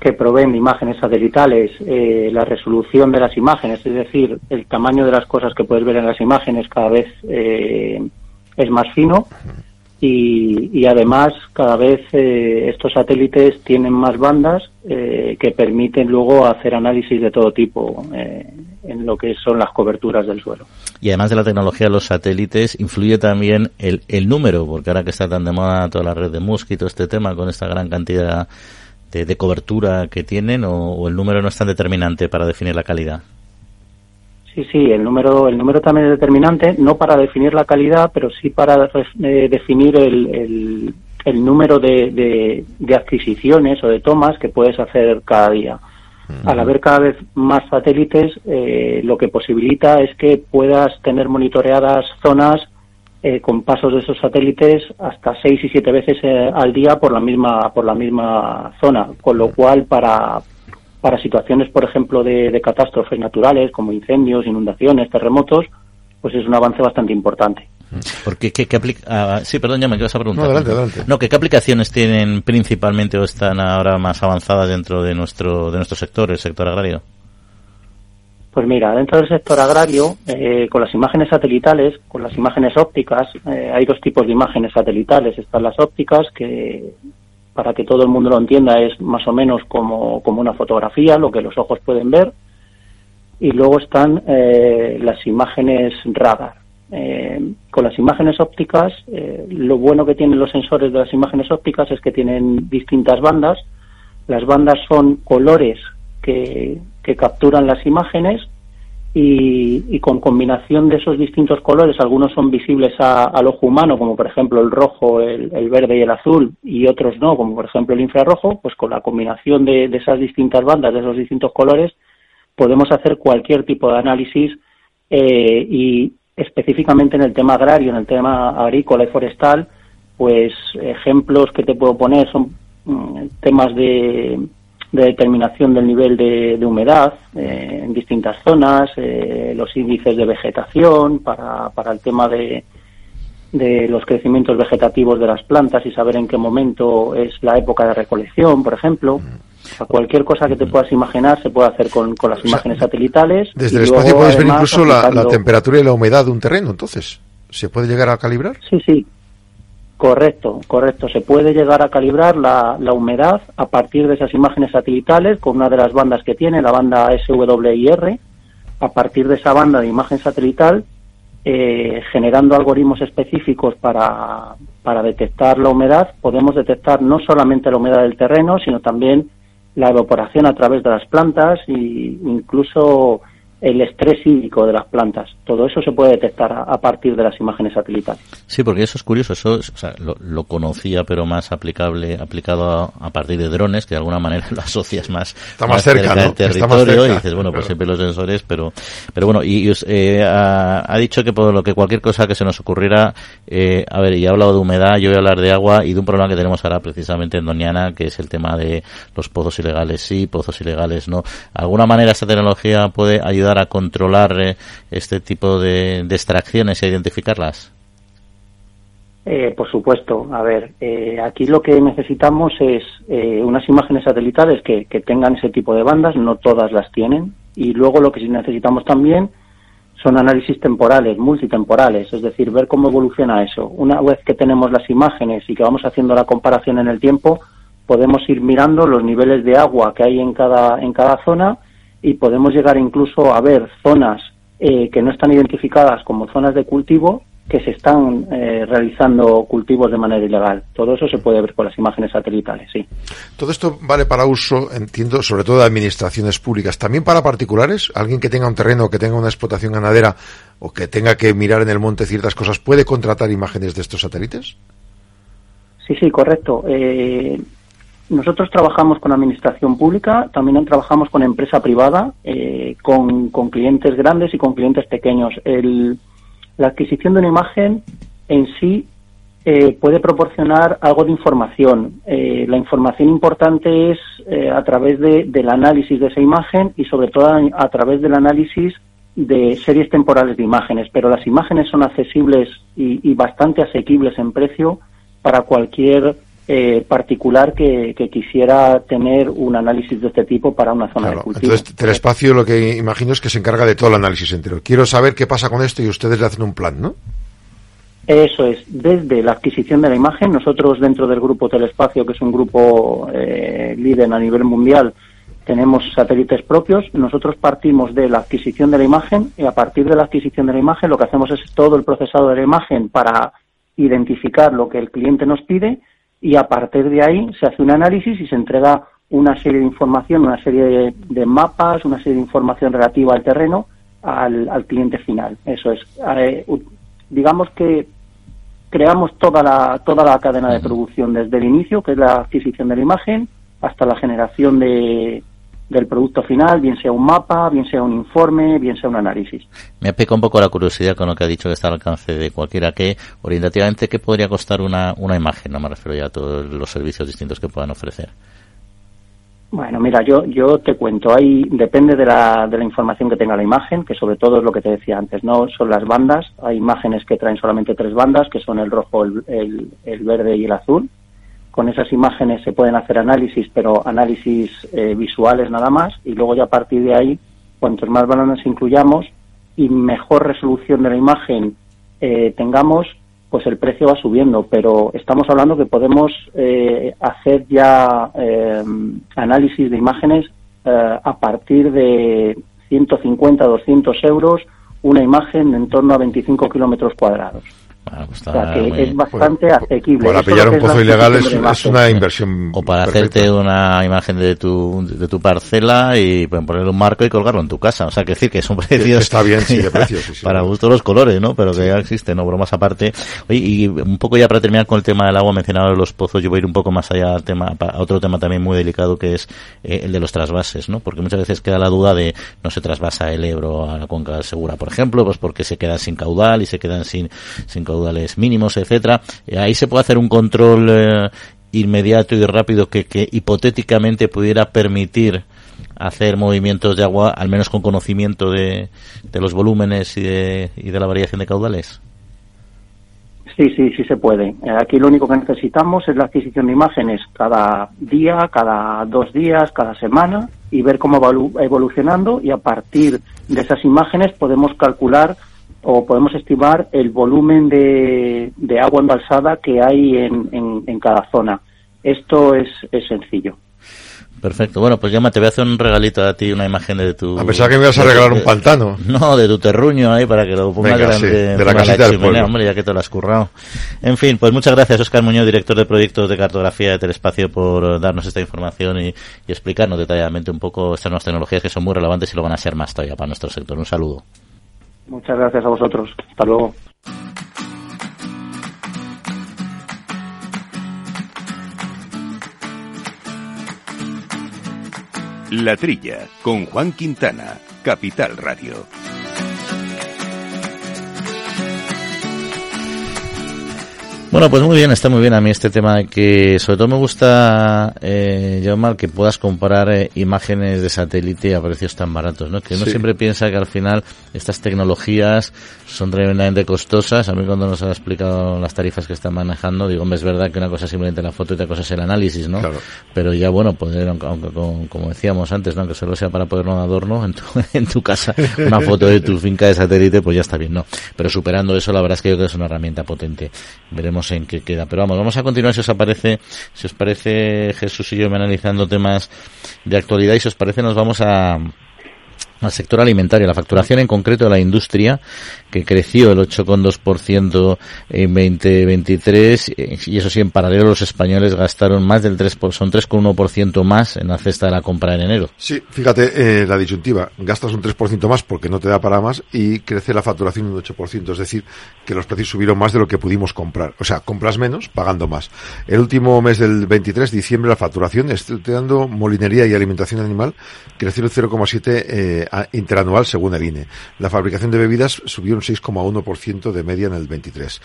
que proveen imágenes satelitales, eh, la resolución de las imágenes, es decir, el tamaño de las cosas que puedes ver en las imágenes cada vez eh, es más fino y, además cada vez eh, estos satélites tienen más bandas eh, que permiten luego hacer análisis de todo tipo eh, en lo que son las coberturas del suelo. Y además de la tecnología de los satélites, influye también el, el número, porque ahora que está tan de moda toda la red de mosquitos, este tema, con esta gran cantidad de, cobertura que tienen, o el número no es tan determinante para definir la calidad. Sí, sí, el número, el número también es determinante, no para definir la calidad, pero sí para eh, definir el, el, número de, de, adquisiciones o de tomas que puedes hacer cada día. Al haber cada vez más satélites, eh, lo que posibilita es que puedas tener monitoreadas zonas eh, con pasos de esos satélites hasta seis y siete veces al día por la misma por la misma zona, con lo cual para para situaciones, por ejemplo, de, catástrofes naturales como incendios, inundaciones, terremotos, pues es un avance bastante importante. Porque, ¿qué, qué ah, sí, perdón, ya me quedas a preguntar. No, adelante, adelante. No, ¿qué, aplicaciones tienen principalmente o están ahora más avanzadas dentro de nuestro, de nuestro sector, el sector agrario? Pues mira, dentro del sector agrario, eh, con las imágenes satelitales, con las imágenes ópticas, eh, hay dos tipos de imágenes satelitales. Están las ópticas, que para que todo el mundo lo entienda, es más o menos como, como una fotografía, lo que los ojos pueden ver. Y luego están eh, las imágenes radar. Eh, con las imágenes ópticas, eh, lo bueno que tienen los sensores de las imágenes ópticas es que tienen distintas bandas. Las bandas son colores que, que capturan las imágenes y, con combinación de esos distintos colores, algunos son visibles al ojo humano, como por ejemplo el rojo, el, verde y el azul, y otros no, como por ejemplo el infrarrojo, pues con la combinación de, esas distintas bandas, de esos distintos colores, podemos hacer cualquier tipo de análisis eh, y específicamente en el tema agrario, en el tema agrícola y forestal, pues ejemplos que te puedo poner son mm, temas de de determinación del nivel de, humedad eh, en distintas zonas, eh, los índices de vegetación para, para el tema de, de los crecimientos vegetativos de las plantas y saber en qué momento es la época de recolección, por ejemplo. cualquier cosa que te puedas imaginar se puede hacer con, con las imágenes satelitales. Desde el espacio puedes ver incluso la, la, temperatura y la humedad de un terreno, entonces. ¿Se puede llegar a calibrar? Sí, sí. Correcto, correcto. Se puede llegar a calibrar la, humedad a partir de esas imágenes satelitales con una de las bandas que tiene, la banda SWIR. A partir de esa banda de imagen satelital, eh, generando algoritmos específicos para, para detectar la humedad, podemos detectar no solamente la humedad del terreno, sino también la evaporación a través de las plantas e incluso el estrés hídrico de las plantas. Todo eso se puede detectar a, partir de las imágenes satelitales. Sí, porque eso es curioso. Eso lo, conocía, pero más aplicable, aplicado a, partir de drones, que de alguna manera [laughs] lo asocias más, Está más, cerca, del territorio y dices, bueno, pues siempre los sensores, pero, pero bueno, y, eh, ha, dicho que por lo que cualquier cosa que se nos ocurriera, eh, a ver, y ha hablado de humedad, yo voy a hablar de agua y de un problema que tenemos ahora precisamente en Doñana, que es el tema de los pozos ilegales sí, pozos ilegales no. ¿Alguna manera esta tecnología puede ayudar a controlar eh, este tipo de, extracciones e identificarlas? Eh, por supuesto. A ver, eh, aquí lo que necesitamos es unas imágenes satelitales que, tengan ese tipo de bandas, no todas las tienen, y luego lo que sí necesitamos también son análisis temporales, multitemporales, es decir, ver cómo evoluciona eso. Una vez que tenemos las imágenes y que vamos haciendo la comparación en el tiempo, podemos ir mirando los niveles de agua que hay en cada, en cada zona y podemos llegar incluso a ver zonas eh, que no están identificadas como zonas de cultivo que se están eh, realizando cultivos de manera ilegal. Todo eso se puede ver con las imágenes satelitales, sí. Todo esto vale para uso, entiendo, sobre todo de administraciones públicas. ¿También para particulares? ¿Alguien que tenga un terreno, que tenga una explotación ganadera o que tenga que mirar en el monte ciertas cosas, puede contratar imágenes de estos satélites? Sí, sí, correcto. Eh, nosotros trabajamos con administración pública, también trabajamos con empresa privada, eh, con, clientes grandes y con clientes pequeños. la adquisición de una imagen en sí eh, puede proporcionar algo de información. Eh, la información importante es a través del análisis de esa imagen y sobre todo a, través del análisis de series temporales de imágenes, pero las imágenes son accesibles y bastante asequibles en precio para cualquier eh, particular que, quisiera tener un análisis de este tipo para una zona de cultivo. Entonces, Telespacio lo que imagino es que se encarga de todo el análisis entero. Quiero saber qué pasa con esto y ustedes le hacen un plan, ¿no? Eso es, desde la adquisición de la imagen, nosotros dentro del grupo Telespacio, que es un grupo eh, líder a nivel mundial, tenemos satélites propios, nosotros partimos de la adquisición de la imagen y a partir de la adquisición de la imagen lo que hacemos es todo el procesado de la imagen para identificar lo que el cliente nos pide y a partir de ahí se hace un análisis y se entrega una serie de información, una serie de, mapas, una serie de información relativa al terreno al, al cliente final. Eso es. Eh, digamos que creamos toda la, toda la cadena de producción desde el inicio, que es la adquisición de la imagen, hasta la generación de, del producto final, bien sea un mapa, bien sea un informe, bien sea un análisis. Me pica un poco la curiosidad con lo que ha dicho que está al alcance de cualquiera que, orientativamente, ¿qué podría costar una, una imagen? No me refiero ya a todos los servicios distintos que puedan ofrecer. Bueno, mira, yo, yo te cuento, ahí depende de la, de la información que tenga la imagen, que sobre todo es lo que te decía antes, ¿no? Son las bandas, hay imágenes que traen solamente tres bandas, que son el rojo, el, el, verde y el azul. Con esas imágenes se pueden hacer análisis, pero análisis eh, visuales nada más, y luego ya a partir de ahí, cuantos más bandas incluyamos y mejor resolución de la imagen eh, tengamos, pues el precio va subiendo, pero estamos hablando que podemos eh, hacer ya eh, análisis de imágenes eh, a partir de 150, 200 euros una imagen en torno a 25 kilómetros cuadrados. Pues o sea que es bastante asequible. Para pillar un pozo ilegal es, una inversión. O para hacerte una imagen de tu, de tu parcela y ponerle un marco y colgarlo en tu casa. O sea, que decir que son precios. Está bien, sí, de precios. [laughs] para gusto los colores, ¿no? Pero que ya existe, ¿no? Bromas aparte. Oye, y un poco ya para terminar con el tema del agua, mencionado los pozos, yo voy a ir un poco más allá al tema, a otro tema también muy delicado que es eh, el de los trasvases, ¿no? Porque muchas veces queda la duda de no se trasvasa el Ebro a la cuenca Segura, por ejemplo, pues porque se quedan sin caudal y se quedan sin, sin caudales mínimos, etcétera. Eh, ahí se puede hacer un control eh, inmediato y rápido que, que hipotéticamente pudiera permitir hacer movimientos de agua, al menos con conocimiento de, de los volúmenes y de, y de la variación de caudales. Sí, sí, sí se puede. Eh, aquí lo único que necesitamos es la adquisición de imágenes cada día, cada dos días, cada semana y ver cómo va evolucionando y a partir de esas imágenes podemos calcular o podemos estimar el volumen de, agua embalsada que hay en, en, cada zona. Esto es, es sencillo. Perfecto. Bueno, pues llama, te voy a hacer un regalito a ti, una imagen de tu... A pesar que me vas a regalar un pantano. [laughs] No, de tu terruño ahí para que lo pongas grande. de la casita del pueblo. Hombre, ya que te lo has currado. En fin, pues muchas gracias, Oscar Muñoz, director de proyectos de cartografía de Telespacio, por darnos esta información y, y explicarnos detalladamente un poco estas nuevas tecnologías que son muy relevantes y lo van a ser más todavía para nuestro sector. Un saludo. Muchas gracias a vosotros. Hasta luego. La Trilla, con Juan Quintana, Capital Radio. Bueno, pues muy bien, está muy bien a mí este tema de que sobre todo me gusta, eh, mal que puedas comparar eh, imágenes de satélite a precios tan baratos, ¿no? Que uno siempre piensa que al final estas tecnologías son tremendamente costosas. A mí cuando nos ha explicado las tarifas que están manejando, digo, es verdad que una cosa es simplemente la foto y otra cosa es el análisis, ¿no? Claro. Pero ya bueno, poder, aunque, como decíamos antes, ¿no? Aunque solo sea para poner un adorno en tu, [laughs] en tu casa, una foto de tu finca de satélite, pues ya está bien, ¿no? Pero superando eso, la verdad es que yo creo que es una herramienta potente. Veremos en qué queda. Pero vamos, vamos a continuar si os aparece, si os parece Jesús y yo analizando temas de actualidad y si os parece nos vamos a, al sector alimentario, la facturación en concreto de la industria, que creció el 8,2% en 2023, y eso sí, en paralelo los españoles gastaron más del 3%, son 3,1% más en la cesta de la compra en enero. Sí, fíjate, eh, la disyuntiva, gastas un 3% más porque no te da para más y crece la facturación un 8%, es decir, que los precios subieron más de lo que pudimos comprar. O sea, compras menos, pagando más. El último mes del 23, diciembre, la facturación, estoy dando molinería y alimentación animal, creció el 0,7% eh, interanual según el INE. La fabricación de bebidas subió un 6,1% de media en el 23.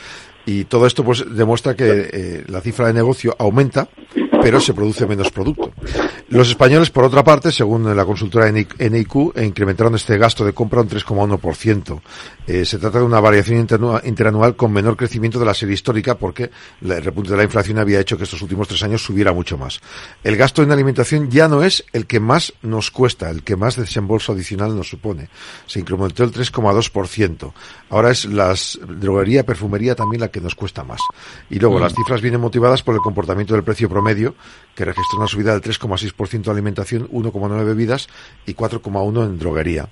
Y todo esto pues demuestra que eh, la cifra de negocio aumenta pero se produce menos producto. Los españoles, por otra parte, según la consultora NIQ, incrementaron este gasto de compra un 3,1%. Eh, se trata de una variación interanual con menor crecimiento de la serie histórica porque el repunte de la inflación había hecho que estos últimos tres años subiera mucho más. El gasto en alimentación ya no es el que más nos cuesta, el que más desembolso adicional nos supone. Se incrementó el 3,2%. Ahora es la droguería, perfumería también la que nos cuesta más. Y luego las mm. cifras vienen motivadas por el comportamiento del precio promedio, que registró una subida del 3,6% de alimentación, 1,9 bebidas y 4,1 en droguería.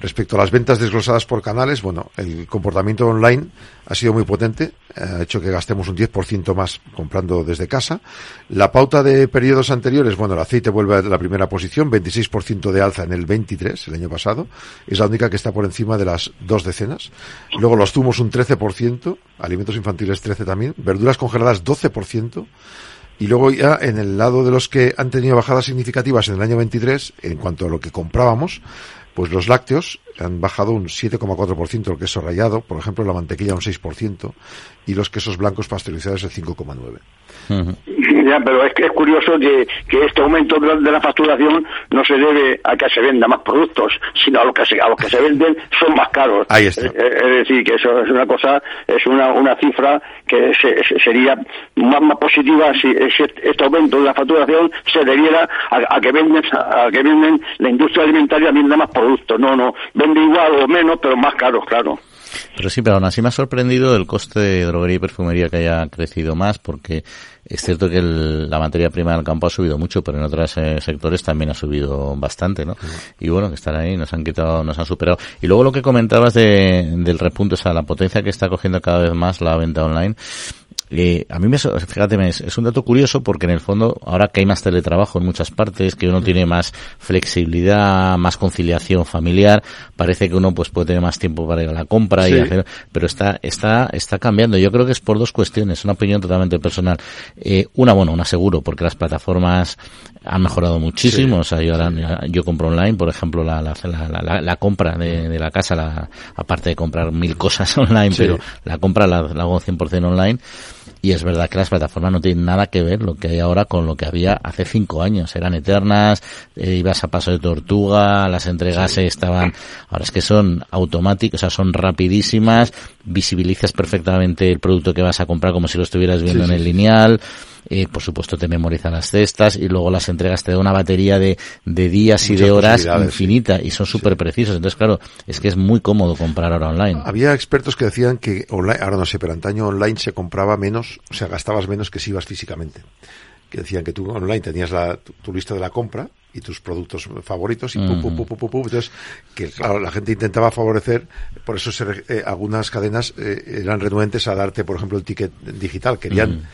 Respecto a las ventas desglosadas por canales, bueno, el comportamiento online ha sido muy potente, ha hecho que gastemos un 10% más comprando desde casa. La pauta de periodos anteriores, bueno, el aceite vuelve a la primera posición, 26% de alza en el 23, el año pasado, es la única que está por encima de las dos decenas. Luego los zumos un 13%, alimentos infantiles 13 también, verduras congeladas 12%, y luego ya en el lado de los que han tenido bajadas significativas en el año 23, en cuanto a lo que comprábamos, pues los lácteos han bajado un 7,4%, el queso rallado, por ejemplo, la mantequilla un 6%, y los quesos blancos pasteurizados el 5,9%. Ya, pero es que es curioso que, que este aumento de la, facturación no se debe a que se venda más productos, sino a los que se, a los que se venden son más caros. Ahí está. Eh, es, decir, que eso es una cosa, es una, una cifra que sería más, más positiva si, este aumento de la facturación se debiera a, que venden a que venden la industria alimentaria venda más productos. No, no, vende igual o menos, pero más caros, claro. Pero sí, pero aún así me ha sorprendido el coste de droguería y perfumería que haya crecido más, porque es cierto que la materia prima del campo ha subido mucho, pero en otros eh, sectores también ha subido bastante, ¿no? Y bueno, que están ahí, nos han quitado, nos han superado. Y luego lo que comentabas de, del repunte, o sea, la potencia que está cogiendo cada vez más la venta online, eh, a mí me, fíjate, es, un dato curioso porque en el fondo, ahora que hay más teletrabajo en muchas partes, que uno tiene más flexibilidad, más conciliación familiar, parece que uno pues puede tener más tiempo para ir a la compra y hacer, pero está, está, está cambiando. Yo creo que es por dos cuestiones, una opinión totalmente personal. Eh, una, bueno, una seguro, porque las plataformas han mejorado muchísimo. O sea, yo ahora, yo compro online, por ejemplo, la, la, la, la compra de, de, la casa, la, aparte de comprar mil cosas [laughs] online, pero la compra la, la hago 100% online. Y es verdad que las plataformas no tienen nada que ver lo que hay ahora con lo que había hace cinco años. Eran eternas, eh, ibas a paso de tortuga, las entregas estaban, ahora es que son automáticas, o sea, son rapidísimas, visibilizas perfectamente el producto que vas a comprar como si lo estuvieras viendo en el lineal. Eh, por supuesto te memoriza las cestas y luego las entregas te da una batería de, de días y de horas infinita y son súper precisos. Entonces, claro, es que es muy cómodo comprar ahora online. Había expertos que decían que online, ahora no sé, pero antaño online se compraba menos, o sea, gastabas menos que si ibas físicamente. Que decían que tú online tenías la, tu, lista de la compra y tus productos favoritos y pum, pum, pum, pum, pum, Entonces, que claro, la gente intentaba favorecer, por eso se, eh, algunas cadenas eh, eran renuentes a darte, por ejemplo, el ticket digital. Querían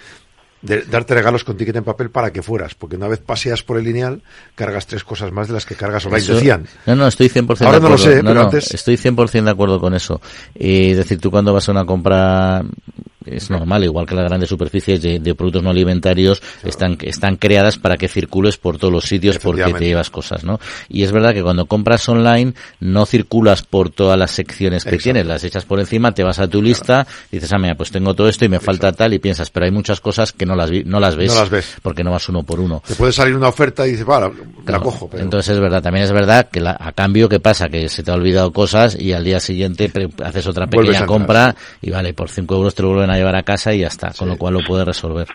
de darte regalos con ticket en papel para que fueras, porque una vez paseas por el lineal, cargas tres cosas más de las que cargas online, decían. No, no, estoy 100% Ahora de acuerdo. no lo sé, pero antes... Estoy 100% de acuerdo con eso. Y decir, tú cuando vas a una compra es normal, igual que las grandes superficies de, de productos no alimentarios están, están creadas para que circules por todos los sitios porque te llevas cosas, ¿no? Y es verdad que cuando compras online no circulas por todas las secciones que tienes, las echas por encima, te vas a tu lista, dices, ah, mira, pues tengo todo esto y me falta tal y piensas, pero hay muchas cosas que no las, no las ves. No las ves. Porque no vas uno por uno. Te puede salir una oferta y dices, vale, la cojo. Pero... Entonces es verdad, también es verdad que a cambio, ¿qué pasa? Que se te ha olvidado cosas y al día siguiente haces otra pequeña compra y vale, por 5 euros te lo vuelven a llevar a casa y ya está, con lo cual lo puede resolver.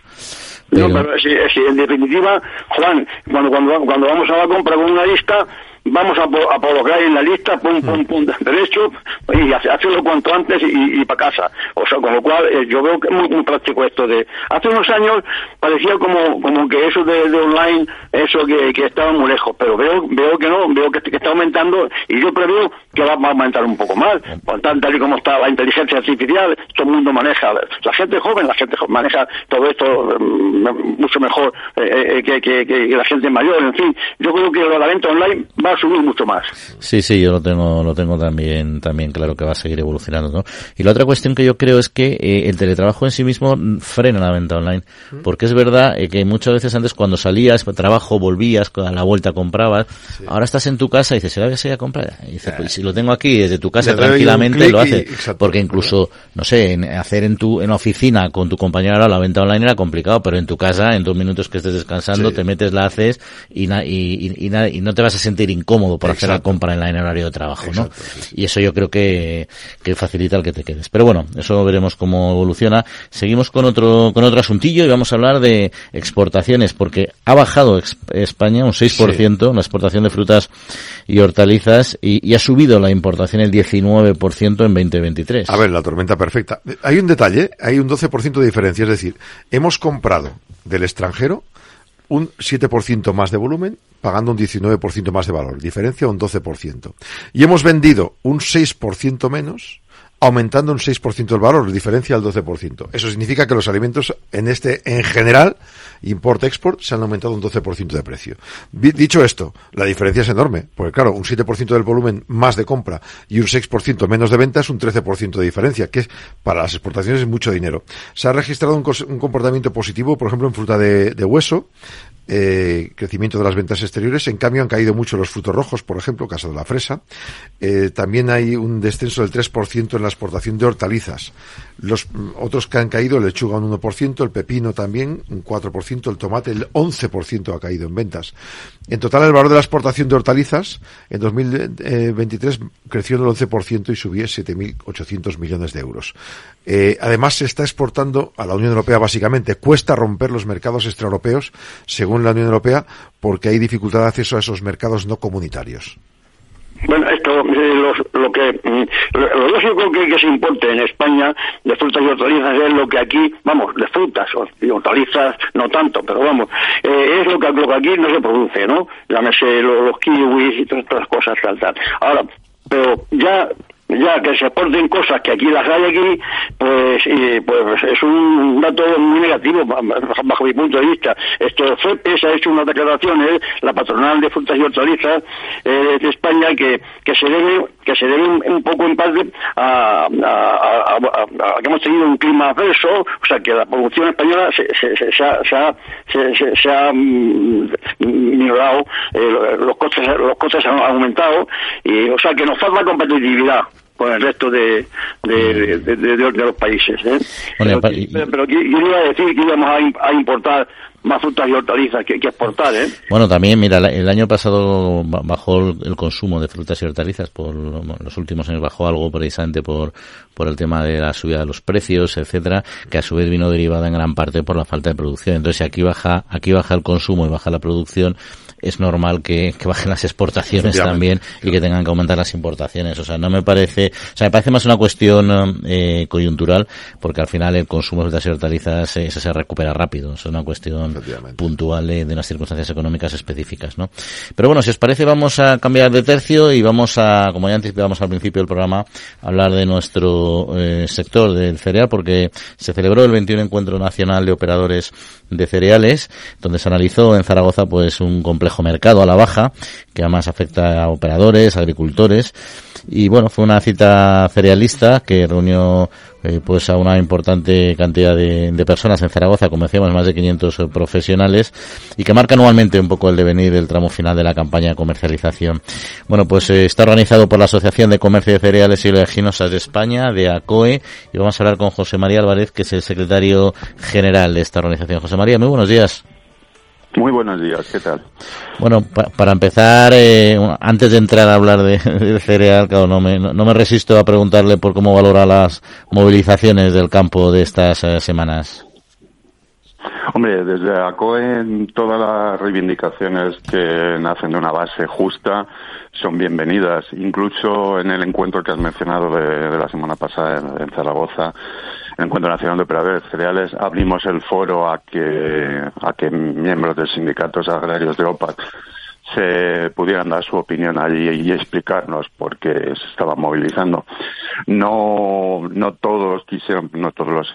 Pero... No, pero si, si, en definitiva, Juan, cuando, cuando, cuando vamos a la compra con una lista, vamos a, a colocar en la lista, pum, pum, pum, derecho, y hacerlo cuanto antes y, y para casa. O sea, con lo cual, eh, yo veo que es muy, muy, práctico esto de... Hace unos años parecía como, como que eso de, de online, eso que, que, estaba muy lejos, pero veo, veo que no, veo que, que está aumentando y yo preveo que va a aumentar un poco más. Por tanto, tal y como está la inteligencia artificial, todo el mundo maneja, la gente joven, la gente joven maneja todo esto mm, mucho mejor eh, eh, que, que, que, la gente mayor, en fin. Yo creo que la venta online va a subir mucho más. Sí, sí, yo lo tengo, lo tengo también, también claro que va a seguir evolucionando, ¿no? Y la otra cuestión que yo creo es que eh, el teletrabajo en sí mismo frena la venta online, porque es verdad eh, que muchas veces antes cuando salías trabajo volvías a la vuelta comprabas, ahora estás en tu casa y dices, ¿será que se a comprar? Y dices, pues si lo tengo aquí desde tu casa tranquilamente lo hace, porque incluso, no sé, en, hacer en tu en la oficina con tu compañero la venta online era complicado, pero en tu casa en dos minutos que estés descansando te metes la haces y, y, y, no te vas a sentir incómodo por hacer la compra en, la, en horario de trabajo, ¿no? Y eso yo creo que, que facilita el que te quedes. Pero bueno, eso veremos cómo evoluciona. Seguimos con otro, con otro asuntillo y vamos a hablar de exportaciones, porque ha bajado España un 6% la exportación de frutas y hortalizas y, y, ha subido la importación el 19% en 2023. A ver, la tormenta perfecta. Hay un detalle, hay un 12% de diferencia, es decir, hemos comprado del extranjero un 7% más de volumen, pagando un 19% más de valor, diferencia un 12%. Y hemos vendido un 6% menos, aumentando un 6% el valor, diferencia del 12%. Eso significa que los alimentos en este, en general, import-export, se han aumentado un 12% de precio. Dicho esto, la diferencia es enorme, porque claro, un 7% del volumen más de compra y un 6% menos de venta es un 13% de diferencia, que para las exportaciones es mucho dinero. Se ha registrado un, comportamiento positivo, por ejemplo, en fruta de hueso, eh, crecimiento de las ventas exteriores. En cambio, han caído mucho los frutos rojos, por ejemplo, caso de la fresa. Eh, también hay un descenso del 3% en la exportación de hortalizas. Los mm, otros que han caído, el lechuga un 1%, el pepino también un 4%, el tomate el 11% ha caído en ventas. En total, el valor de la exportación de hortalizas en 2023 creció en el 11% y subió 7.800 millones de euros. Eh, además, se está exportando a la Unión Europea básicamente. Cuesta romper los mercados extraeuropeos, según la Unión Europea, porque hay dificultad de acceso a esos mercados no comunitarios. Bueno, esto, eh, lo, que, mm, lo, lógico que, se importe en España de frutas y hortalizas es lo que aquí, vamos, de frutas y hortalizas no tanto, pero vamos, eh, es lo que, lo que aquí no se produce, ¿no? Llámese los, los kiwis y todas estas cosas, tal, tal. Ahora, pero ya ya que se aporten cosas que aquí las hay aquí, pues, pues es un dato muy negativo bajo mi punto de vista. Esto se ha hecho unas declaraciones, la patronal de frutas y hortalizas eh, de España, que, que se debe que se debe un, poco en parte a, que hemos tenido un clima adverso, o sea que la producción española se, se, se, ha, se, se ha mm, minorado, eh, los costes los costes han aumentado, y o sea que nos falta competitividad con el resto de, de, de, los países. ¿eh? pero, pero, yo iba a decir que íbamos a, importar más frutas y hortalizas que, exportar, ¿eh? Bueno, también, mira, el año pasado bajó el consumo de frutas y hortalizas, por los últimos años bajó algo precisamente por, por el tema de la subida de los precios, etcétera, que a su vez vino derivada en gran parte por la falta de producción. Entonces, si aquí baja, aquí baja el consumo y baja la producción, es normal que, bajen las exportaciones también y que tengan que aumentar las importaciones. O sea, no me parece, o sea, me parece más una cuestión eh, coyuntural, porque al final el consumo de frutas y hortalizas eh, se recupera rápido. Es una cuestión puntual de, unas circunstancias económicas específicas, ¿no? Pero bueno, si os parece, vamos a cambiar de tercio y vamos a, como ya anticipábamos al principio del programa, hablar de nuestro eh, sector del cereal, porque se celebró el 21 Encuentro Nacional de Operadores de Cereales, donde se analizó en Zaragoza pues un complejo mercado a la baja, que además afecta a operadores, agricultores, y bueno, fue una cita cerealista que reunió eh, pues a una importante cantidad de, personas en Zaragoza, como decíamos, más de 500 eh, profesionales, y que marca anualmente un poco el devenir del tramo final de la campaña de comercialización. Bueno, pues eh, está organizado por la Asociación de Comercio de Cereales y Oleaginosas de España, de ACOE, y vamos a hablar con José María Álvarez, que es el secretario general de esta organización. José María, muy buenos días. Muy buenos días, ¿qué tal? Bueno, para empezar, eh, antes de entrar a hablar de, [laughs] cereal, no me, no, me resisto a preguntarle por cómo valora las movilizaciones del campo de estas eh, semanas. Hombre, desde ACOE todas las reivindicaciones que nacen de una base justa son bienvenidas. Incluso en el encuentro que has mencionado de, la semana pasada en Zaragoza, en Encuentro Nacional de Operadores Cereales, abrimos el foro a que, a que miembros de sindicatos agrarios de OPAC se pudieran dar su opinión allí y explicarnos por qué se estaban movilizando. No, no todos quisieron, no todas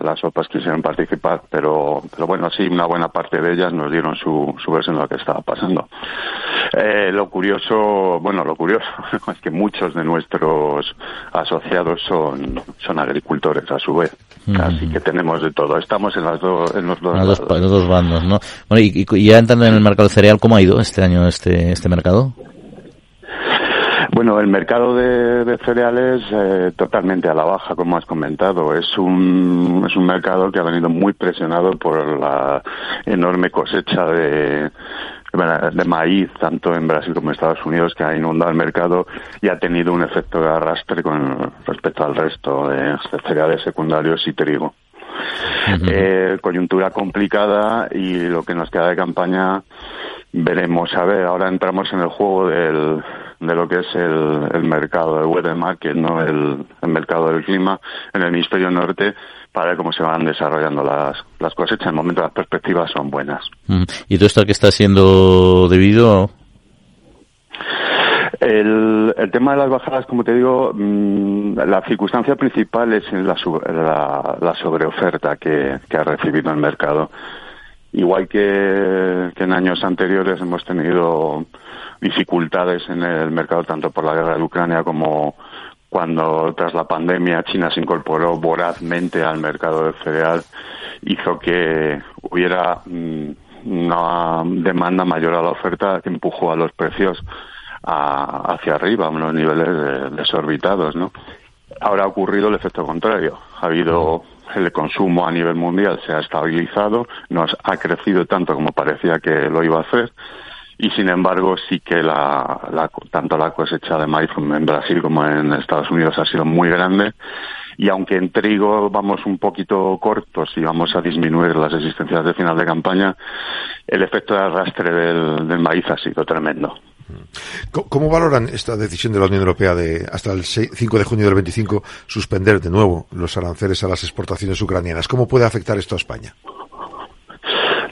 las OPAs quisieron participar, pero, pero bueno, sí, una buena parte de ellas nos dieron su, su versión de lo que estaba pasando. Eh, lo curioso, bueno, lo curioso [laughs] es que muchos de nuestros asociados son, son agricultores a su vez. Así que tenemos de todo. Estamos en, las dos en los dos, los dos bandos, ¿no? Bueno, y, y, ya entrando en el mercado cereal, ¿cómo ha ido este año este, este mercado? Bueno, el mercado de, cereales eh, totalmente a la baja, como has comentado. Es un, es un mercado que ha venido muy presionado por la enorme cosecha de, de maíz, tanto en Brasil como en Estados Unidos, que ha inundado el mercado y ha tenido un efecto de arrastre con respecto al resto de, cereales secundarios y trigo. eh, coyuntura complicada y lo que nos queda de campaña veremos. A ver, ahora entramos en el juego del, de lo que es el, el mercado del weather market, no el, el, mercado del clima en el hemisferio norte para ver cómo se van desarrollando las, las cosechas. En el momento las perspectivas son buenas. ¿Y todo esto que está siendo debido? El, el tema de las bajadas, como te digo, mmm, la circunstancia principal es la, la, la sobreoferta que, que ha recibido el mercado. Igual que, en años anteriores hemos tenido dificultades en el mercado tanto por la guerra de Ucrania como cuando tras la pandemia China se incorporó vorazmente al mercado del cereal hizo que hubiera mm, una demanda mayor a la oferta que empujó a los precios a, hacia arriba, a unos niveles desorbitados, ¿no? Ahora ha ocurrido el efecto contrario. Ha habido el consumo a nivel mundial se ha estabilizado, no ha crecido tanto como parecía que lo iba a hacer y sin embargo sí que la, tanto la cosecha de maíz en Brasil como en Estados Unidos ha sido muy grande y aunque en trigo vamos un poquito cortos y vamos a disminuir las existencias de final de campaña, el efecto de arrastre del maíz ha sido tremendo. ¿Cómo valoran esta decisión de la Unión Europea de hasta el 5 de junio del 25 suspender de nuevo los aranceles a las exportaciones ucranianas? ¿Cómo puede afectar esto a España?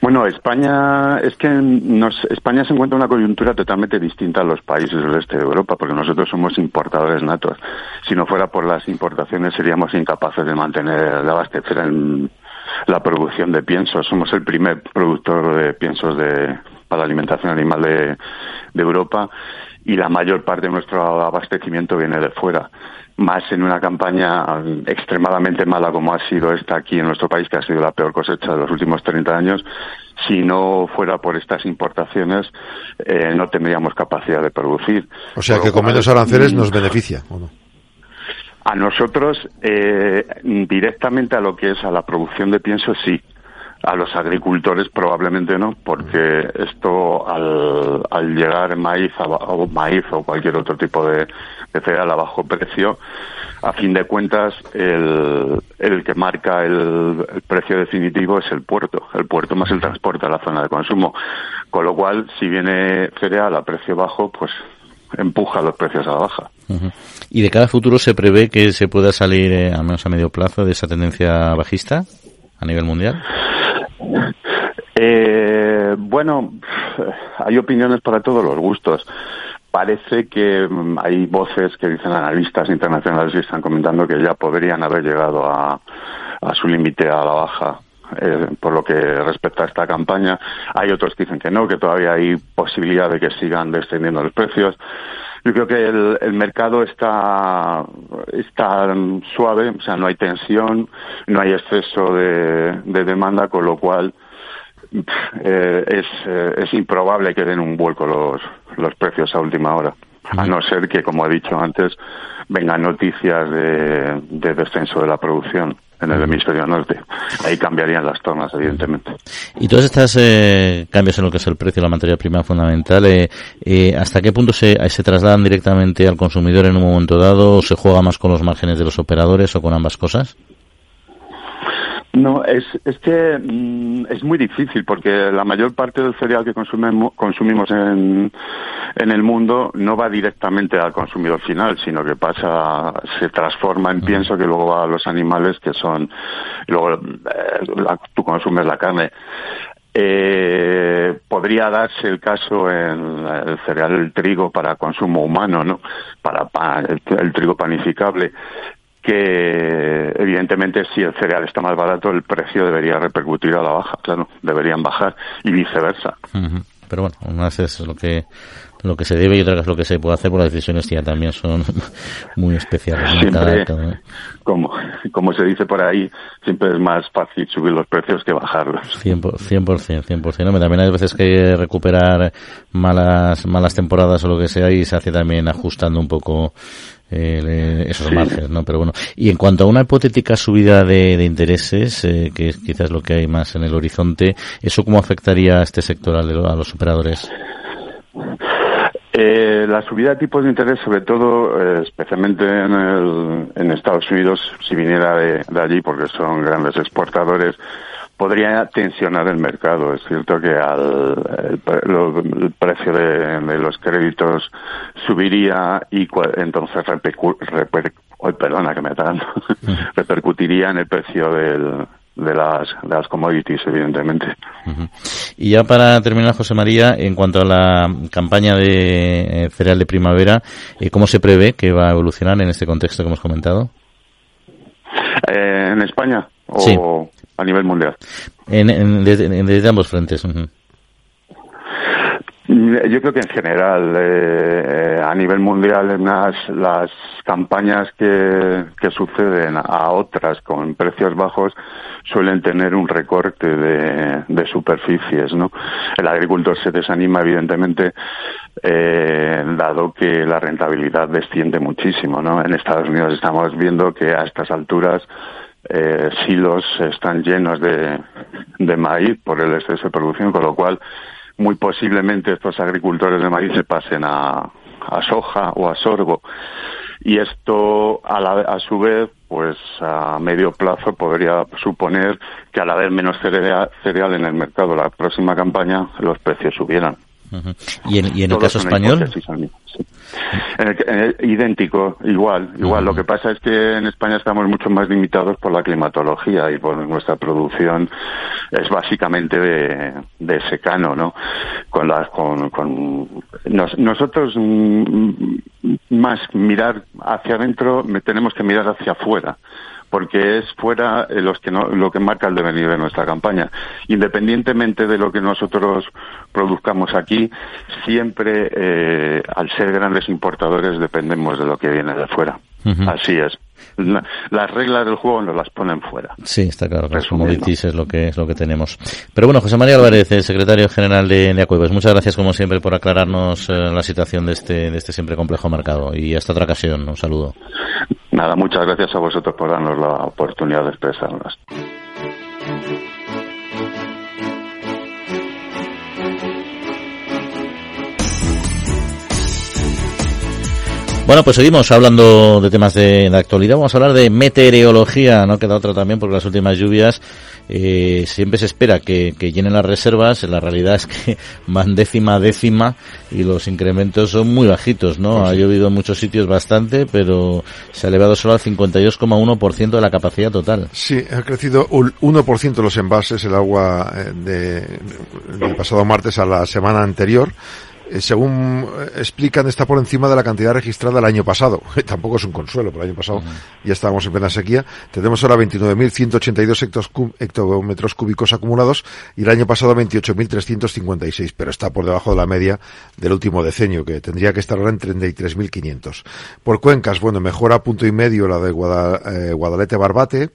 Bueno, España es que nos, España se encuentra en una coyuntura totalmente distinta a los países del este de Europa, porque nosotros somos importadores natos. Si no fuera por las importaciones, seríamos incapaces de mantener, de abastecer en la producción de piensos. Somos el primer productor de piensos de, para la alimentación animal de, de Europa y la mayor parte de nuestro abastecimiento viene de fuera más en una campaña extremadamente mala como ha sido esta aquí en nuestro país, que ha sido la peor cosecha de los últimos 30 años, si no fuera por estas importaciones, eh, no tendríamos capacidad de producir. O sea que con menos aranceles nos beneficia, ¿o no? A nosotros, eh, directamente a lo que es a la producción de pienso, sí. A los agricultores probablemente no, porque esto al, llegar maíz o maíz o cualquier otro tipo de, cereal a bajo precio, a fin de cuentas el, el que marca el, precio definitivo es el puerto, el puerto más el transporte a la zona de consumo. Con lo cual, si viene cereal a precio bajo, pues empuja los precios a la baja. ¿Y de cada futuro se prevé que se pueda salir, eh, al menos a medio plazo, de esa tendencia bajista a nivel mundial? Eh, bueno, hay opiniones para todos los gustos. Parece que hay voces que dicen analistas internacionales y están comentando que ya podrían haber llegado a, a su límite a la baja eh, por lo que respecta a esta campaña. Hay otros que dicen que no, que todavía hay posibilidad de que sigan descendiendo los precios. Yo creo que el, el mercado está, está suave, o sea, no hay tensión, no hay exceso de, de demanda, con lo cual eh, es, eh, es improbable que den un vuelco los, los precios a última hora. A no ser que, como he dicho antes, vengan noticias de descenso de la producción en el hemisferio norte. Ahí cambiarían las tornas, evidentemente. Y todos estos eh, cambios en lo que es el precio de la materia prima fundamental, eh, eh, ¿hasta qué punto se, se trasladan directamente al consumidor en un momento dado o se juega más con los márgenes de los operadores o con ambas cosas? No, es, es que mm, es muy difícil porque la mayor parte del cereal que consumimos, consumimos en, en el mundo no va directamente al consumidor final, sino que pasa, se transforma en pienso que luego va a los animales que son, luego eh, la, tú consumes la carne. Eh, podría darse el caso en el cereal, el trigo para consumo humano, ¿no? Para, el, el trigo panificable que evidentemente si el cereal está más barato el precio debería repercutir a la baja, claro, deberían bajar y viceversa. Uh -huh. Pero bueno, una vez es lo que lo que se debe y otra es lo que se puede hacer, por las decisiones ya también son [laughs] muy especiales. Siempre, como, como se dice por ahí, siempre es más fácil subir los precios que bajarlos. 100%, 100%, 100%. No, también hay veces que recuperar malas, malas temporadas o lo que sea y se hace también ajustando un poco eh, esos márgenes, ¿no? Pero bueno, y en cuanto a una hipotética subida de, de intereses, eh, que es quizás lo que hay más en el horizonte, ¿eso cómo afectaría a este sector, a los operadores? Eh, la subida de tipos de interés, sobre todo, eh, especialmente en, el, en, Estados Unidos, si viniera de, allí, porque son grandes exportadores, podría tensionar el mercado. Es cierto que al, el, precio de, los créditos subiría y entonces perdona que me [laughs] repercutiría en el precio del, de las, de las commodities, evidentemente. Y ya para terminar, José María, en cuanto a la campaña de eh, cereal de primavera, eh, ¿cómo se prevé que va a evolucionar en este contexto que hemos comentado? Eh, ¿En España o a nivel mundial? En, desde, ambos frentes. Yo creo que en general, eh, a nivel mundial, las, las campañas que, que suceden a otras con precios bajos suelen tener un recorte de, de superficies, ¿no? El agricultor se desanima, evidentemente, eh, dado que la rentabilidad desciende muchísimo, ¿no? En Estados Unidos estamos viendo que a estas alturas eh, silos están llenos de, de maíz por el exceso de producción, con lo cual muy posiblemente estos agricultores de maíz se pasen a, soja o a sorgo. Y esto, a, la, a su vez, pues a medio plazo podría suponer que al haber menos cereal, cereal en el mercado la próxima campaña, los precios subieran. ¿Y en, y en el caso español? idéntico, igual, igual. Lo que pasa es que en España estamos mucho más limitados por la climatología y por nuestra producción es básicamente de, de secano, ¿no? Con las, con, con nosotros mm, más mirar hacia adentro, tenemos que mirar hacia afuera porque es fuera eh, los que no, lo que marca el devenir de nuestra campaña. Independientemente de lo que nosotros produzcamos aquí, siempre, eh, al ser grandes importadores, dependemos de lo que viene de fuera. Así es. las reglas del juego nos las ponen fuera. Sí, está claro. Las commodities es lo que es lo que tenemos. Pero bueno, José María Álvarez, el secretario general de, de muchas gracias como siempre por aclararnos eh, la situación de este de este siempre complejo mercado y hasta otra ocasión. Un saludo. Nada, muchas gracias a vosotros por darnos la oportunidad de expresarnos. Bueno, pues seguimos hablando de temas de, de, actualidad. Vamos a hablar de meteorología. No queda otra también porque las últimas lluvias eh, siempre se espera que, llenen las reservas, la realidad es que [laughs] van décima décima y los incrementos son muy bajitos, ¿no? Ha llovido en muchos sitios bastante, pero se ha elevado solo al 52,1% de la capacidad total. Sí, ha crecido un 1% los envases, el agua eh, de, del pasado martes a la semana anterior eh, según eh, explican, está por encima de la cantidad registrada el año pasado. [laughs] Tampoco es un consuelo, pero el año pasado ya estábamos en plena sequía. Tenemos ahora 29.182 hectómetros cúbicos acumulados y el año pasado 28.356, pero está por debajo de la media del último decenio, que tendría que estar ahora en 33.500. Por cuencas, bueno, mejora punto y medio la de eh, Guadalete-Barbate,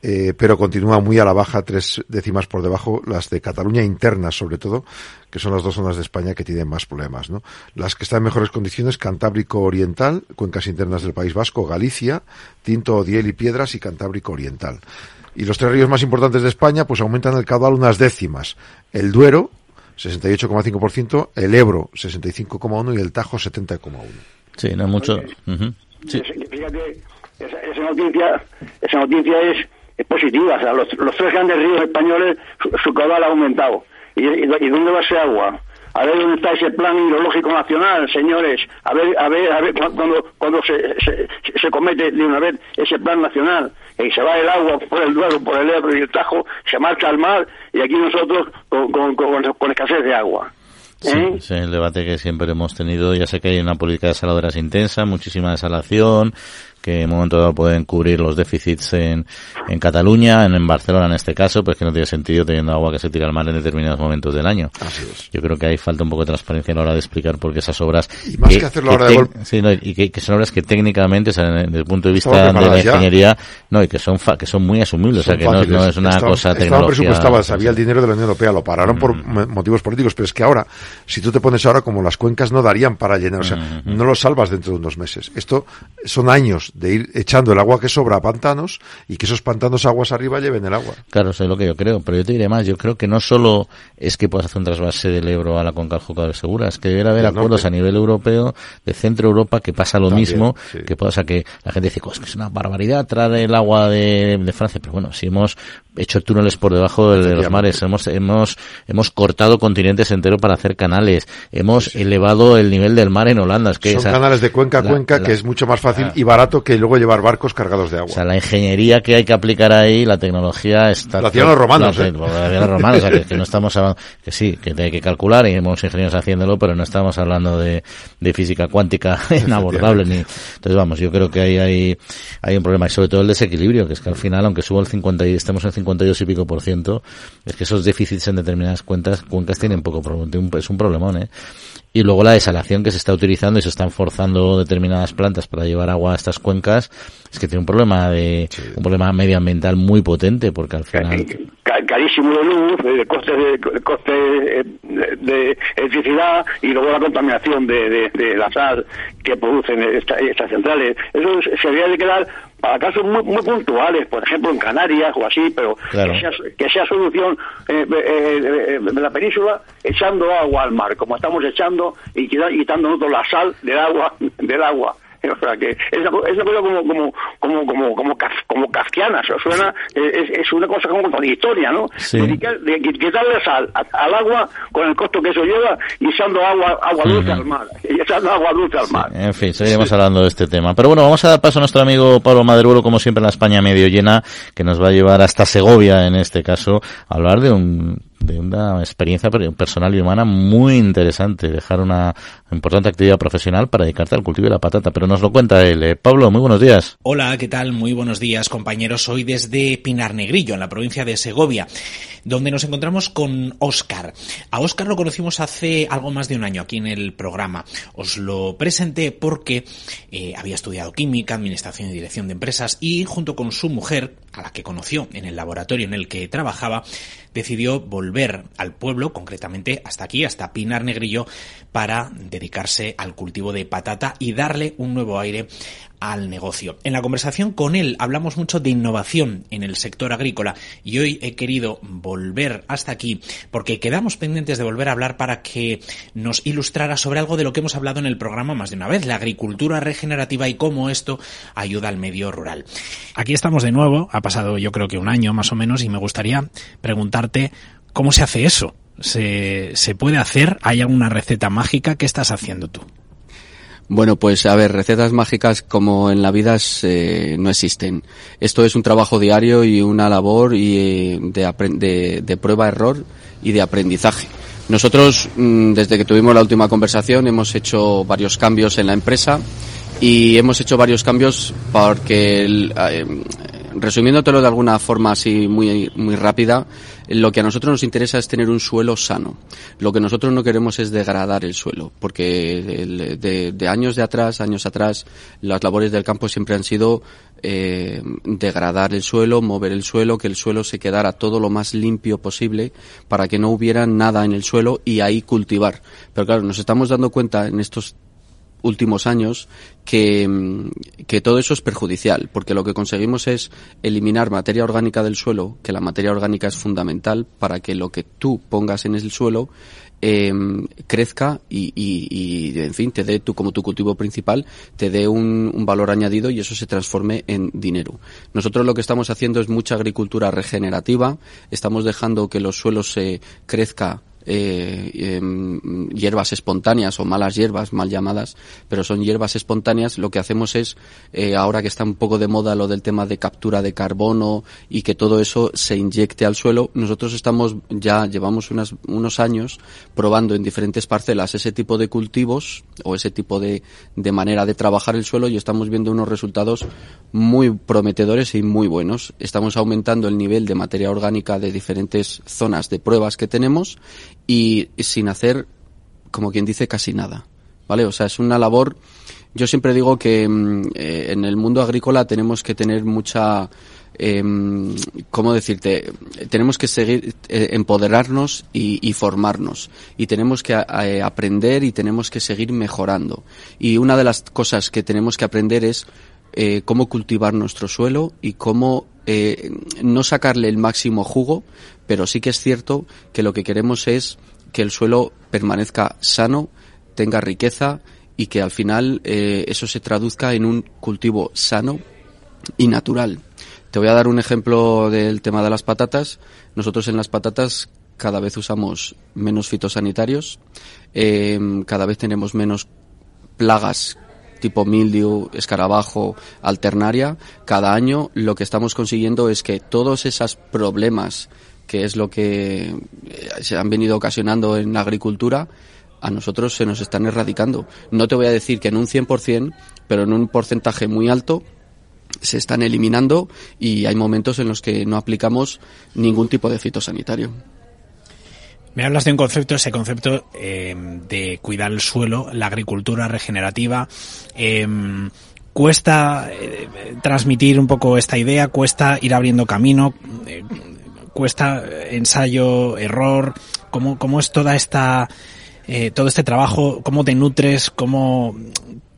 eh, pero continúa muy a la baja, tres décimas por debajo, las de Cataluña internas, sobre todo, que son las dos zonas de España que tienen más problemas. ¿no? Las que están en mejores condiciones, Cantábrico Oriental, cuencas internas del País Vasco, Galicia, Tinto, Odiel y Piedras y Cantábrico Oriental. Y los tres ríos más importantes de España, pues aumentan el caudal unas décimas. El Duero, 68,5%, el Ebro, 65,1% y el Tajo, 70,1%. Sí, no mucho. sí. Fíjate, esa, esa, noticia, esa noticia es es positiva. O sea, los, los tres grandes ríos españoles, su, caudal ha aumentado. ¿Y, y, dónde va ese agua? A ver dónde está ese plan hidrológico nacional, señores. A ver, a ver, a ver cuando, cuando se, se, se comete de una vez ese plan nacional y se va el agua por el Duero, por el Ebro y el Tajo, se marcha al mar y aquí nosotros con, con, con, con escasez de agua. Sí, ¿Eh? es el debate que siempre hemos tenido. Ya sé que hay una política de desaladoras intensa, muchísima desalación, que en un momento dado pueden cubrir los déficits en, en Cataluña, en, en Barcelona en este caso, pues que no tiene sentido teniendo agua que se tira al mar en determinados momentos del año. Así es. Yo creo que hay falta un poco de transparencia a la hora de explicar por qué esas obras... Y más que hacerlo ahora de golpe. Sí, no, y que, que son obras que técnicamente, o sea, desde el punto de vista de la ya. ingeniería, no, y que son fa- que son muy asumibles, o sea, Son que no, no es una Estaban- cosa Estaban presupuestadas, había el dinero de la Unión Europea, lo pararon por mo- motivos políticos, pero es que ahora, si tú te pones ahora como las cuencas no darían para llenar, o sea, no lo salvas dentro de unos meses. Esto son años de ir echando el agua que sobra a pantanos y que esos pantanos aguas arriba lleven el agua. Claro, eso es lo que yo creo, pero yo te diré más, yo creo que no solo es que puedas hacer un trasvase del Ebro a la conca del Jucador Segura, es que debería haber acuerdos a nivel europeo, de Centro Europa, que pasa lo También, mismo, sí. que sea, que la gente dice, "Co, es que es una barbaridad traer el agua de, de Francia, pero bueno, si hemos hecho túneles por debajo de, de los mares, hemos, hemos, hemos cortado continentes enteros para hacer canales, hemos elevado el nivel del mar en Holanda, es que Son esa- canales de cuenca a cuenca la- que es mucho más fácil Ah. y barato que luego llevar barcos cargados de agua. o sea, la ingeniería que hay que aplicar ahí, la tecnología está... Lo hacían los romanos, La- ¿eh? Hacían los romanos, o sea, que, que no estamos hablando... Que sí, que hay que calcular y hemos ingenieros haciéndolo, pero no estamos hablando de, de física cuántica [laughs] inabordable. ni Entonces, vamos, yo creo que ahí hay, hay un problema. Y sobre todo el desequilibrio, que es que al final, aunque suba el 50 y estemos en 52 y pico por ciento, es que esos déficits en determinadas cuentas, cuencas tienen poco problema. Es un problemón, ¿eh? Y luego la desalación que se está utilizando y se están forzando determinadas plantas para llevar agua a estas cuencas, es que tiene un problema de, un problema medioambiental muy potente, porque al final, Ca- carísimo de luz, de coste de, coste eh, de, electricidad y luego la contaminación de, de, de la sal que producen esta- estas centrales. Eso se debería de quedar para casos muy, muy puntuales, por ejemplo en Canarias o así, pero Claro. que, sea, que sea solución eh, eh, eh, la península echando agua al mar, como estamos echando y nosotros la sal del agua, [laughs] del agua. [laughs] O sea que es una, es una cosa como como como como como, kaf- como kafkiana, suena eh, es, es una cosa como contradictoria, ¿no? Sí. Quitarle sal al agua con el costo que eso lleva y echando agua agua dulce Ujú. al mar, [laughs] y echando agua dulce al mar. en fin, seguiremos hablando de este tema. Pero bueno, vamos a dar paso a nuestro amigo Pablo Madruelo, como siempre en la España medio llena, que nos va a llevar hasta Segovia, en este caso, a hablar de un de una experiencia per- personal y humana muy interesante, dejar una importante actividad profesional para dedicarte al cultivo de la patata, pero nos lo cuenta él. Eh, Pablo, muy buenos días. Hola, ¿qué tal? Muy buenos días, compañeros. Hoy desde Pinar Negrillo, en la provincia de Segovia, donde nos encontramos con Óscar. A Óscar lo conocimos hace algo más de un año aquí en el programa. Os lo presenté porque eh, había estudiado química, administración y dirección de empresas y junto con su mujer, a la que conoció en el laboratorio en el que trabajaba, decidió volver al pueblo, concretamente hasta aquí, hasta Pinar Negrillo, para dedicarse al cultivo de patata y darle un nuevo aire al negocio. En la conversación con él hablamos mucho de innovación en el sector agrícola y hoy he querido volver hasta aquí porque quedamos pendientes de volver a hablar para que nos ilustrara sobre algo de lo que hemos hablado en el programa más de una vez, la agricultura regenerativa y cómo esto ayuda al medio rural. Aquí estamos de nuevo, ha pasado yo creo que un año más o menos y me gustaría preguntarte cómo se hace eso. ¿Se, se puede hacer? ¿Hay alguna receta mágica? ¿Qué estás haciendo tú? Bueno, pues a ver, recetas mágicas como en la vida eh, no existen. Esto es un trabajo diario y una labor y, eh, de, de, de prueba-error y de aprendizaje. Nosotros, mm, desde que tuvimos la última conversación, hemos hecho varios cambios en la empresa y hemos hecho varios cambios porque, el, eh, resumiéndotelo de alguna forma así muy, muy rápida, lo que a nosotros nos interesa es tener un suelo sano. Lo que nosotros no queremos es degradar el suelo, porque de años de atrás, años atrás, las labores del campo siempre han sido eh, degradar el suelo, mover el suelo, que el suelo se quedara todo lo más limpio posible para que no hubiera nada en el suelo y ahí cultivar. Pero claro, nos estamos dando cuenta en estos últimos años que, mm, que todo eso es perjudicial, porque lo que conseguimos es eliminar materia orgánica del suelo, que la materia orgánica es fundamental para que lo que tú pongas en el suelo eh, crezca y, y, y, en fin, te dé tú como tu cultivo principal, te dé un, un valor añadido y eso se transforme en dinero. Nosotros lo que estamos haciendo es mucha agricultura regenerativa, estamos dejando que los suelos se crezca eh, em, hierbas espontáneas o malas hierbas, mal llamadas, pero son hierbas espontáneas, lo que hacemos es, eh, ahora que está un poco de moda lo del tema de captura de carbono y que todo eso se inyecte al suelo, nosotros estamos ya, llevamos unas, unos años probando en diferentes parcelas ese tipo de cultivos o ese tipo de, de manera de trabajar el suelo y estamos viendo unos resultados muy prometedores y muy buenos. Estamos aumentando el nivel de materia orgánica de diferentes zonas de pruebas que tenemos y sin hacer, como quien dice, casi nada. ¿Vale? O sea, es una labor. Yo siempre digo que mm, eh, en el mundo agrícola tenemos que tener mucha. Eh, ¿Cómo decirte? Tenemos que seguir, eh, empoderarnos y, y, formarnos. Y tenemos que eh, aprender y tenemos que seguir mejorando. Y una de las cosas que tenemos que aprender es eh, cómo cultivar nuestro suelo y cómo eh, no sacarle el máximo jugo, pero sí que es cierto que lo que queremos es que el suelo permanezca sano, tenga riqueza y que al final eh, eso se traduzca en un cultivo sano y natural. Te voy a dar un ejemplo del tema de las patatas. Nosotros en las patatas cada vez usamos menos fitosanitarios, cada vez tenemos menos plagas tipo mildew, escarabajo, alternaria, cada año lo que estamos consiguiendo es que todos esos problemas que es lo que se han venido ocasionando en la agricultura, a nosotros se nos están erradicando. No te voy a decir que en un 100%, pero en un porcentaje muy alto se están eliminando y hay momentos en los que no aplicamos ningún tipo de fitosanitario. Me hablas de un concepto, ese concepto eh, de cuidar el suelo, la agricultura regenerativa. Eh, cuesta eh, transmitir un poco esta idea, cuesta ir abriendo camino, eh, cuesta ensayo, error. ¿Cómo, cómo es toda esta, eh, todo este trabajo? ¿Cómo te nutres? ¿Cómo,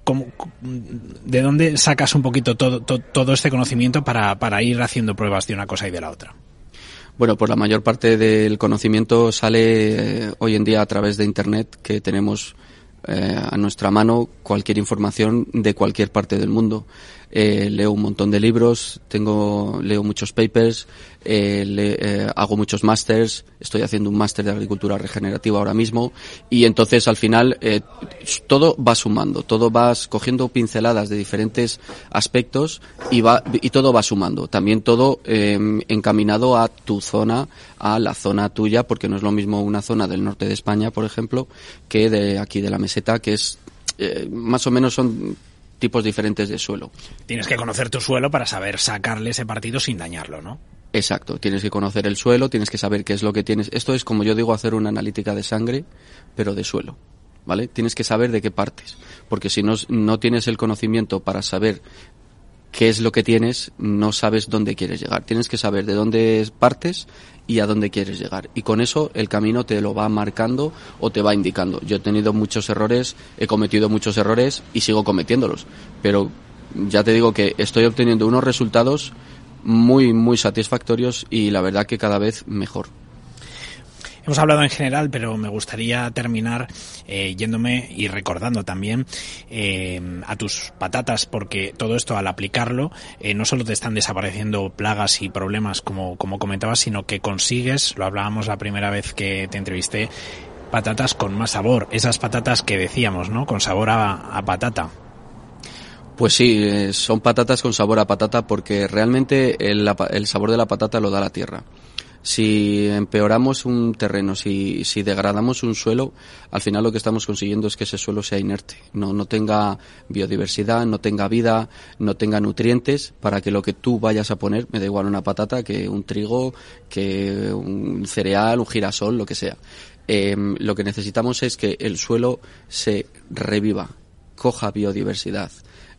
cómo, ¿De dónde sacas un poquito todo, todo, todo este conocimiento para, para ir haciendo pruebas de una cosa y de la otra? Bueno, pues la mayor parte del conocimiento sale eh, hoy en día a través de Internet, que tenemos eh, a nuestra mano cualquier información de cualquier parte del mundo. Eh, leo un montón de libros, tengo, leo muchos papers, eh, le, eh, hago muchos másters, estoy haciendo un máster de agricultura regenerativa ahora mismo y entonces al final eh, todo va sumando, todo vas cogiendo pinceladas de diferentes aspectos y va y todo va sumando. También todo eh, encaminado a tu zona, a la zona tuya, porque no es lo mismo una zona del norte de España, por ejemplo, que de aquí de la meseta, que es eh, más o menos son tipos diferentes de suelo. Tienes que conocer tu suelo para saber sacarle ese partido sin dañarlo, ¿no? Exacto, tienes que conocer el suelo, tienes que saber qué es lo que tienes. Esto es como yo digo hacer una analítica de sangre, pero de suelo, ¿vale? Tienes que saber de qué partes, porque si no, no tienes el conocimiento para saber qué es lo que tienes, no sabes dónde quieres llegar. Tienes que saber de dónde partes y a dónde quieres llegar. Y con eso el camino te lo va marcando o te va indicando. Yo he tenido muchos errores, he cometido muchos errores y sigo cometiéndolos. Pero ya te digo que estoy obteniendo unos resultados muy, muy satisfactorios y la verdad que cada vez mejor. Hemos hablado en general, pero me gustaría terminar eh, yéndome y recordando también eh, a tus patatas, porque todo esto al aplicarlo eh, no solo te están desapareciendo plagas y problemas como, como comentabas, sino que consigues, lo hablábamos la primera vez que te entrevisté, patatas con más sabor, esas patatas que decíamos, ¿no? Con sabor a, patata. Pues sí, son patatas con sabor a patata porque realmente el, el sabor de la patata lo da la tierra si empeoramos un terreno, si, si degradamos un suelo, al final lo que estamos consiguiendo es que ese suelo sea inerte, no, no tenga biodiversidad, no tenga vida, no tenga nutrientes para que lo que tú vayas a poner, me da igual una patata que un trigo, que un cereal, un girasol, lo que sea. Eh, lo que necesitamos es que el suelo se reviva, coja biodiversidad,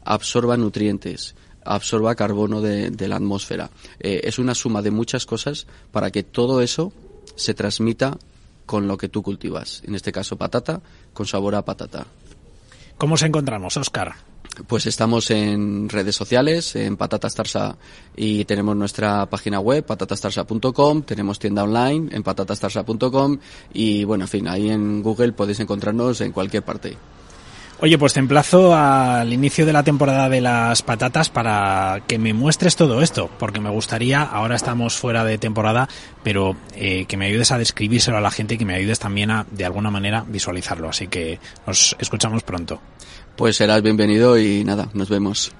absorba nutrientes, absorba carbono de, de la atmósfera. Eh, es una suma de muchas cosas para que todo eso se transmita con lo que tú cultivas. En este caso, patata con sabor a patata. ¿Cómo os encontramos, Oscar? Pues estamos en redes sociales, en Patatas Tarsa y tenemos nuestra página web, patatastarsa.com, tenemos tienda online en patatastarsa.com y bueno, en fin, ahí en Google podéis encontrarnos en cualquier parte. Oye, pues te emplazo al inicio de la temporada de las patatas para que me muestres todo esto, porque me gustaría, ahora estamos fuera de temporada, pero eh, que me ayudes a describírselo a la gente y que me ayudes también a, de alguna manera, visualizarlo. Así que nos escuchamos pronto. Pues serás bienvenido y nada, nos vemos.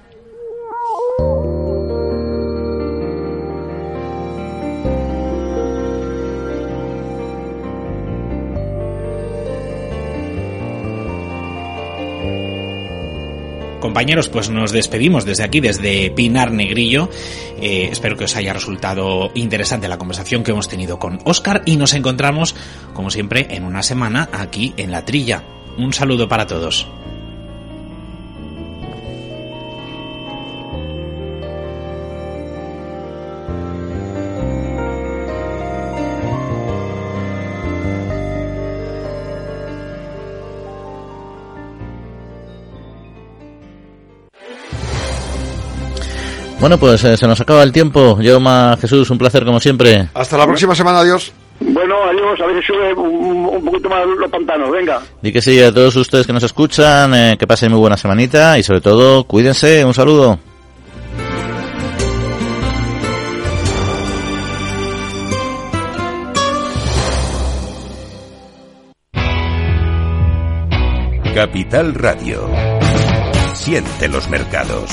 Compañeros, pues nos despedimos desde aquí, desde Pinar Negrillo. Eh, espero que os haya resultado interesante la conversación que hemos tenido con Oscar y nos encontramos, como siempre, en una semana aquí en La Trilla. Un saludo para todos. Bueno, pues eh, se nos acaba el tiempo. Yoma, Jesús, un placer como siempre. Hasta la próxima semana, adiós. Bueno, adiós, a ver si sube un, un poquito más los pantanos, venga. Di que sí a todos ustedes que nos escuchan, eh, que pasen muy buena semanita y sobre todo, cuídense. Un saludo. Capital Radio. Siente los mercados.